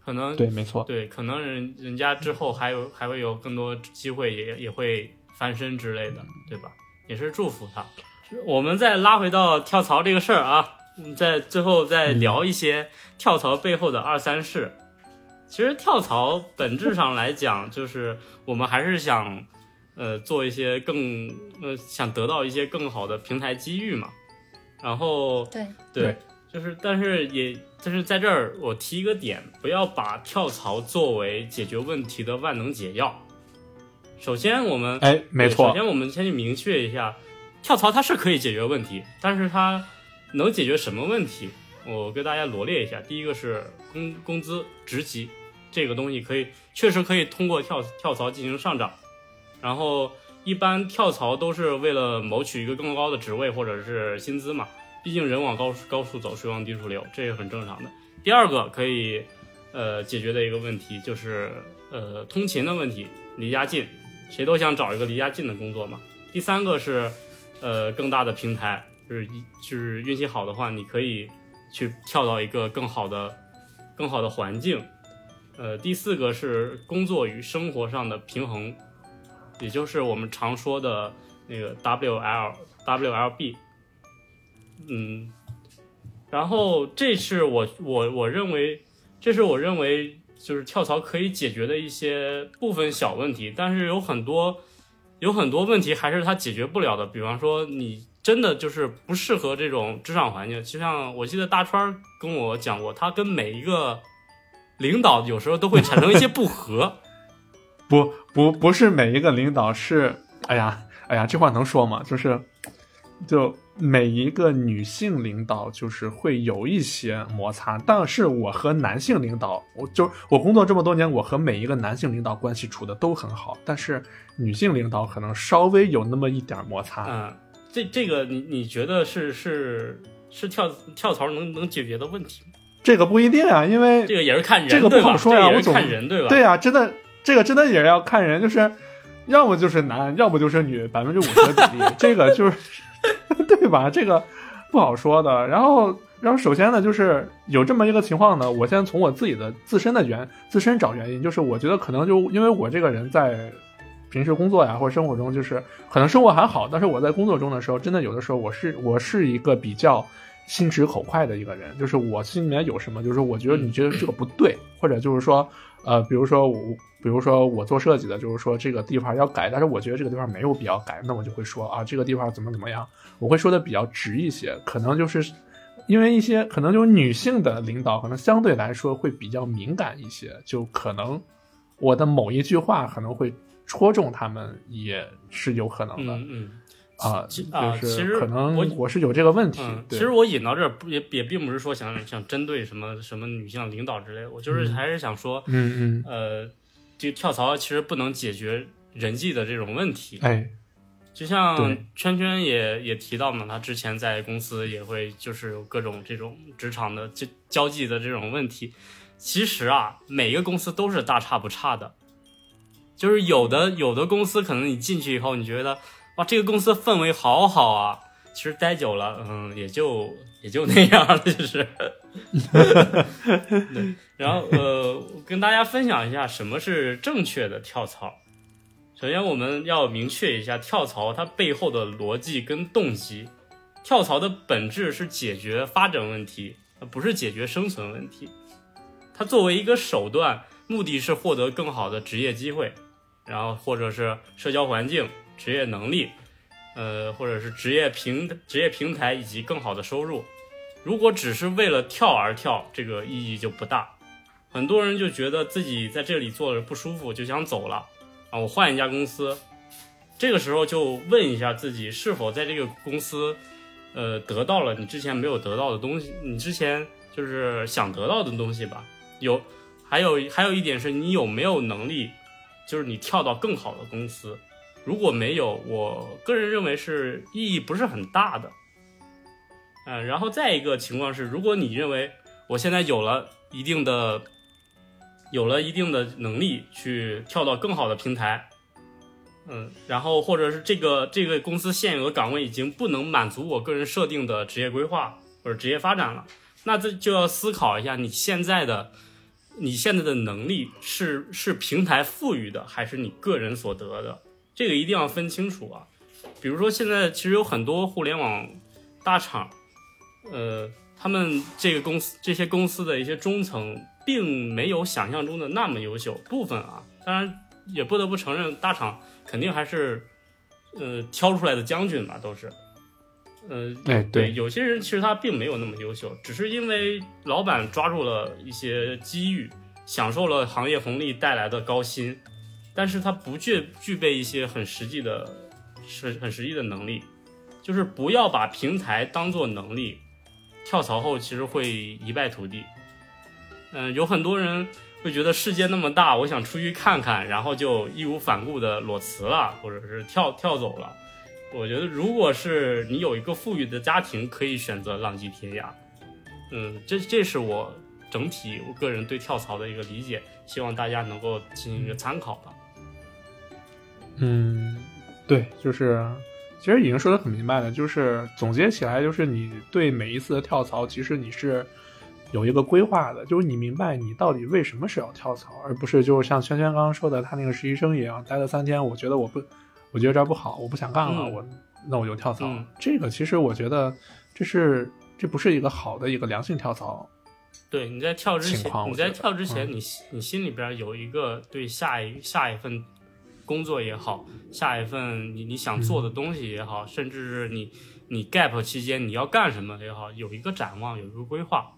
可能对，没错，对，可能人人家之后还有还会有更多机会，也也会翻身之类的，对吧？也是祝福他。我们再拉回到跳槽这个事儿啊，再最后再聊一些跳槽背后的二三事。其实跳槽本质上来讲，就是我们还是想，呃，做一些更呃，想得到一些更好的平台机遇嘛。然后对对，就是但是也就是在这儿我提一个点，不要把跳槽作为解决问题的万能解药。首先我们哎，没错。首先我们先去明确一下，跳槽它是可以解决问题，但是它能解决什么问题？我给大家罗列一下，第一个是工工资职级。这个东西可以确实可以通过跳跳槽进行上涨，然后一般跳槽都是为了谋取一个更高的职位或者是薪资嘛，毕竟人往高高处走，水往低处流，这也很正常的。第二个可以呃解决的一个问题就是呃通勤的问题，离家近，谁都想找一个离家近的工作嘛。第三个是呃更大的平台，就是就是运气好的话，你可以去跳到一个更好的更好的环境。呃，第四个是工作与生活上的平衡，也就是我们常说的那个 W L W L B。嗯，然后这是我我我认为，这是我认为就是跳槽可以解决的一些部分小问题，但是有很多有很多问题还是它解决不了的。比方说，你真的就是不适合这种职场环境，就像我记得大川跟我讲过，他跟每一个。领导有时候都会产生一些不和，不不不是每一个领导是，哎呀哎呀，这话能说吗？就是，就每一个女性领导就是会有一些摩擦，但是我和男性领导，我就我工作这么多年，我和每一个男性领导关系处的都很好，但是女性领导可能稍微有那么一点摩擦。嗯，这这个你你觉得是是是跳跳槽能能解决的问题吗？这个不一定啊，因为这个也是看人，这个不好说呀，我总看人对吧？对啊，真的这个真的也是要看人，就是要么就是男，要么就是女，百分之五十的比例，这个就是。对吧？这个不好说的。然后，然后首先呢，就是有这么一个情况呢。我先从我自己的自身的原自身找原因，就是我觉得可能就因为我这个人在平时工作呀或者生活中，就是可能生活还好，但是我在工作中的时候，真的有的时候我是我是一个比较心直口快的一个人，就是我心里面有什么，就是我觉得你觉得这个不对，或者就是说。呃，比如说我，比如说我做设计的，就是说这个地方要改，但是我觉得这个地方没有必要改，那我就会说啊，这个地方怎么怎么样，我会说的比较直一些。可能就是因为一些可能就是女性的领导，可能相对来说会比较敏感一些，就可能我的某一句话可能会戳中他们，也是有可能的。嗯嗯。啊，啊，其实可能我我是有这个问题。其实我引到这儿也也并不是说想想针对什么什么女性领导之类，我就是还是想说，嗯嗯，呃，就跳槽其实不能解决人际的这种问题。哎，就像圈圈也也提到嘛，他之前在公司也会就是有各种这种职场的交交际的这种问题。其实啊，每一个公司都是大差不差的，就是有的有的公司可能你进去以后，你觉得。哇，这个公司氛围好好啊！其实待久了，嗯，也就也就那样了，就是。对，然后呃，跟大家分享一下什么是正确的跳槽。首先，我们要明确一下跳槽它背后的逻辑跟动机。跳槽的本质是解决发展问题，而不是解决生存问题。它作为一个手段，目的是获得更好的职业机会，然后或者是社交环境。职业能力，呃，或者是职业平职业平台以及更好的收入。如果只是为了跳而跳，这个意义就不大。很多人就觉得自己在这里做着不舒服，就想走了啊，我换一家公司。这个时候就问一下自己，是否在这个公司，呃，得到了你之前没有得到的东西，你之前就是想得到的东西吧？有，还有还有一点是你有没有能力，就是你跳到更好的公司。如果没有，我个人认为是意义不是很大的。嗯，然后再一个情况是，如果你认为我现在有了一定的，有了一定的能力去跳到更好的平台，嗯，然后或者是这个这个公司现有的岗位已经不能满足我个人设定的职业规划或者职业发展了，那这就要思考一下你现在的你现在的能力是是平台赋予的，还是你个人所得的。这个一定要分清楚啊！比如说，现在其实有很多互联网大厂，呃，他们这个公司这些公司的一些中层，并没有想象中的那么优秀。部分啊，当然也不得不承认，大厂肯定还是呃挑出来的将军吧，都是。呃，哎，对，有些人其实他并没有那么优秀，只是因为老板抓住了一些机遇，享受了行业红利带来的高薪。但是他不具具备一些很实际的、是很实际的能力，就是不要把平台当做能力，跳槽后其实会一败涂地。嗯，有很多人会觉得世界那么大，我想出去看看，然后就义无反顾的裸辞了，或者是跳跳走了。我觉得，如果是你有一个富裕的家庭，可以选择浪迹天涯。嗯，这这是我整体我个人对跳槽的一个理解，希望大家能够进行一个参考吧。嗯，对，就是，其实已经说的很明白了，就是总结起来，就是你对每一次的跳槽，其实你是有一个规划的，就是你明白你到底为什么是要跳槽，而不是就是像圈圈刚刚说的，他那个实习生一样，待了三天，我觉得我不，我觉得这儿不好，我不想干了，我那我就跳槽。这个其实我觉得这是这不是一个好的一个良性跳槽。对，你在跳之前，你在跳之前，你你心里边有一个对下一下一份。工作也好，下一份你你想做的东西也好，甚至是你你 gap 期间你要干什么也好，有一个展望，有一个规划。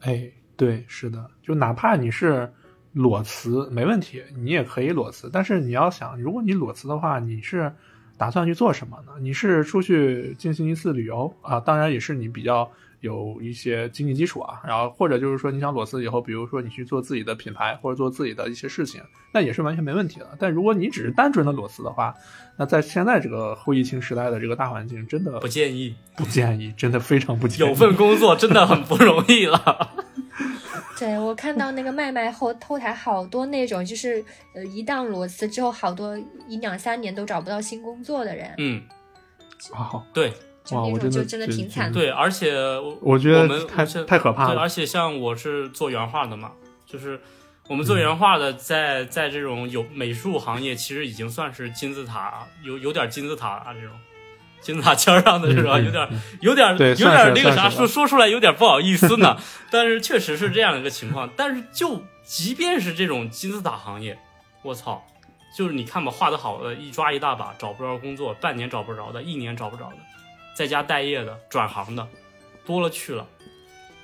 哎，对，是的，就哪怕你是裸辞没问题，你也可以裸辞。但是你要想，如果你裸辞的话，你是打算去做什么呢？你是出去进行一次旅游啊？当然也是你比较有一些经济基础啊，然后或者就是说你想裸辞以后，比如说你去做自己的品牌或者做自己的一些事情，那也是完全没问题的。但如果你只是单纯的裸辞的话，那在现在这个后疫情时代的这个大环境，真的不建议，不建议，真的非常不建议。有份工作真的很不容易了。对我看到那个麦麦后后台好多那种，就是呃，一旦裸辞之后，好多一两三年都找不到新工作的人。嗯，哦，对，哇，我真就真的挺惨。对，而且我我觉得太太可怕了。而且像我是做原画的嘛，就是我们做原画的，在在这种有美术行业，其实已经算是金字塔，有有点金字塔啊这种。金字塔尖上的是吧？有点，有点，有点那个啥，说说出来有点不好意思呢。但是确实是这样一个情况。但是就即便是这种金字塔行业，我操，就是你看吧，画的好的一抓一大把，找不着工作，半年找不着的，一年找不着的，在家待业的，转行的，多了去了。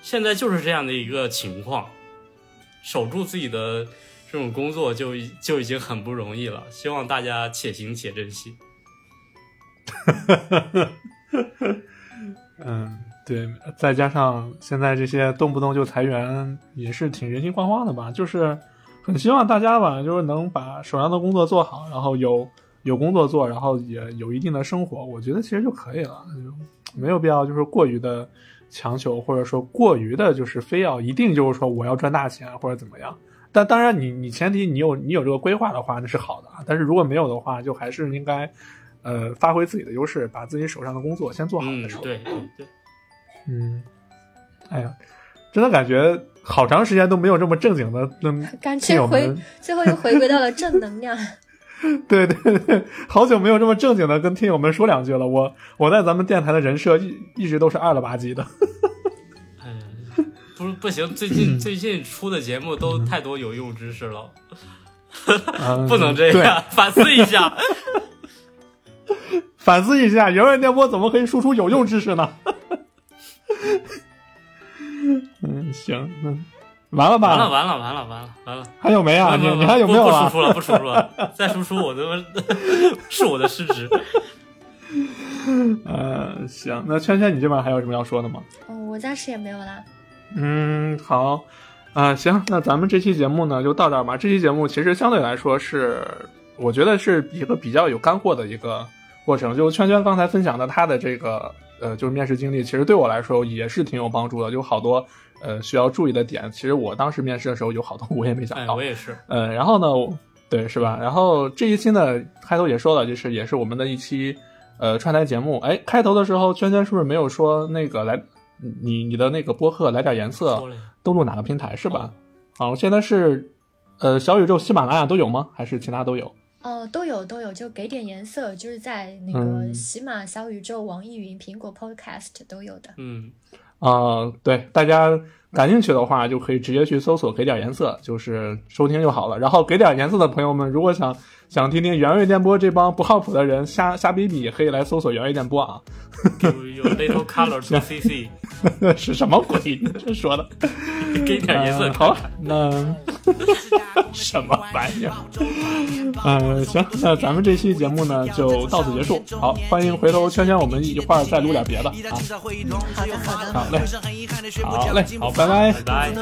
现在就是这样的一个情况，守住自己的这种工作就就已经很不容易了。希望大家且行且珍惜。嗯，对，再加上现在这些动不动就裁员，也是挺人心惶惶的吧？就是很希望大家吧，就是能把手上的工作做好，然后有有工作做，然后也有一定的生活，我觉得其实就可以了，没有必要就是过于的强求，或者说过于的就是非要一定就是说我要赚大钱或者怎么样。但当然，你你前提你有你有这个规划的话，那是好的啊。但是如果没有的话，就还是应该。呃，发挥自己的优势，把自己手上的工作先做好再说。对对对，嗯，哎呀，真的感觉好长时间都没有这么正经的跟感觉回最后又回归到了正能量。对对对，好久没有这么正经的跟听友们说两句了。我我在咱们电台的人设一一直都是二了吧唧的。哎，不不行，最近最近出的节目都太多有用知识了，不能这样，反思一下。反思一下，遥远电波怎么可以输出有用知识呢？嗯，行，嗯，完了吧？完了，完了，完了，完了，完了。还有没啊？你你还有没有啊？不输出了，不输出了，再输出我都 是我的失职。呃，行，那圈圈，你这边还有什么要说的吗？哦，我暂时也没有啦。嗯，好，啊，行，那咱们这期节目呢就到这儿吧。这期节目其实相对来说是。我觉得是一个比较有干货的一个过程，就圈圈刚才分享的他的这个呃，就是面试经历，其实对我来说也是挺有帮助的，有好多呃需要注意的点。其实我当时面试的时候有好多我也没想到，我也是。呃，然后呢，对，是吧？然后这一期呢，开头也说了，就是也是我们的一期呃串台节目。哎，开头的时候圈圈是不是没有说那个来你你的那个播客来点颜色登录哪个平台是吧？好，现在是呃小宇宙、喜马拉雅都有吗？还是其他都有？哦，都有都有，就给点颜色，就是在那个喜马、小宇宙、网易云、苹果 Podcast 都有的。嗯，啊，对，大家感兴趣的话，就可以直接去搜索“给点颜色”，就是收听就好了。然后给点颜色的朋友们，如果想想听听原味电波这帮不靠谱的人瞎瞎逼逼，可以来搜索原味电波啊。有 little color to CC，是什么鬼？这说的？给点颜色，好，那什么玩意儿？嗯，行，那咱们这期节目呢就到此结束。好，欢迎回头圈圈，我们一块儿再录点别的啊。好嘞，好嘞，好嘞，好，拜拜，拜。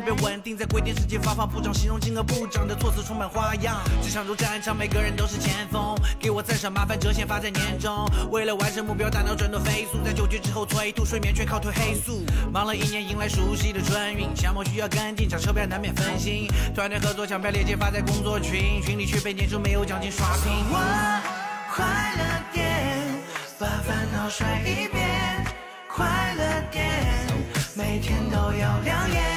都是前锋，给我赞赏，麻烦折现发在年终。为了完成目标，大脑转动飞速，在酒局之后催吐，睡眠全靠褪黑素。忙了一年，迎来熟悉的春运，项目需要跟进，抢车票难免分心。团队合作，抢票链接发在工作群，群里却被年终没有奖金刷屏。我快乐点，把烦恼甩一边，快乐点，每天都要亮眼。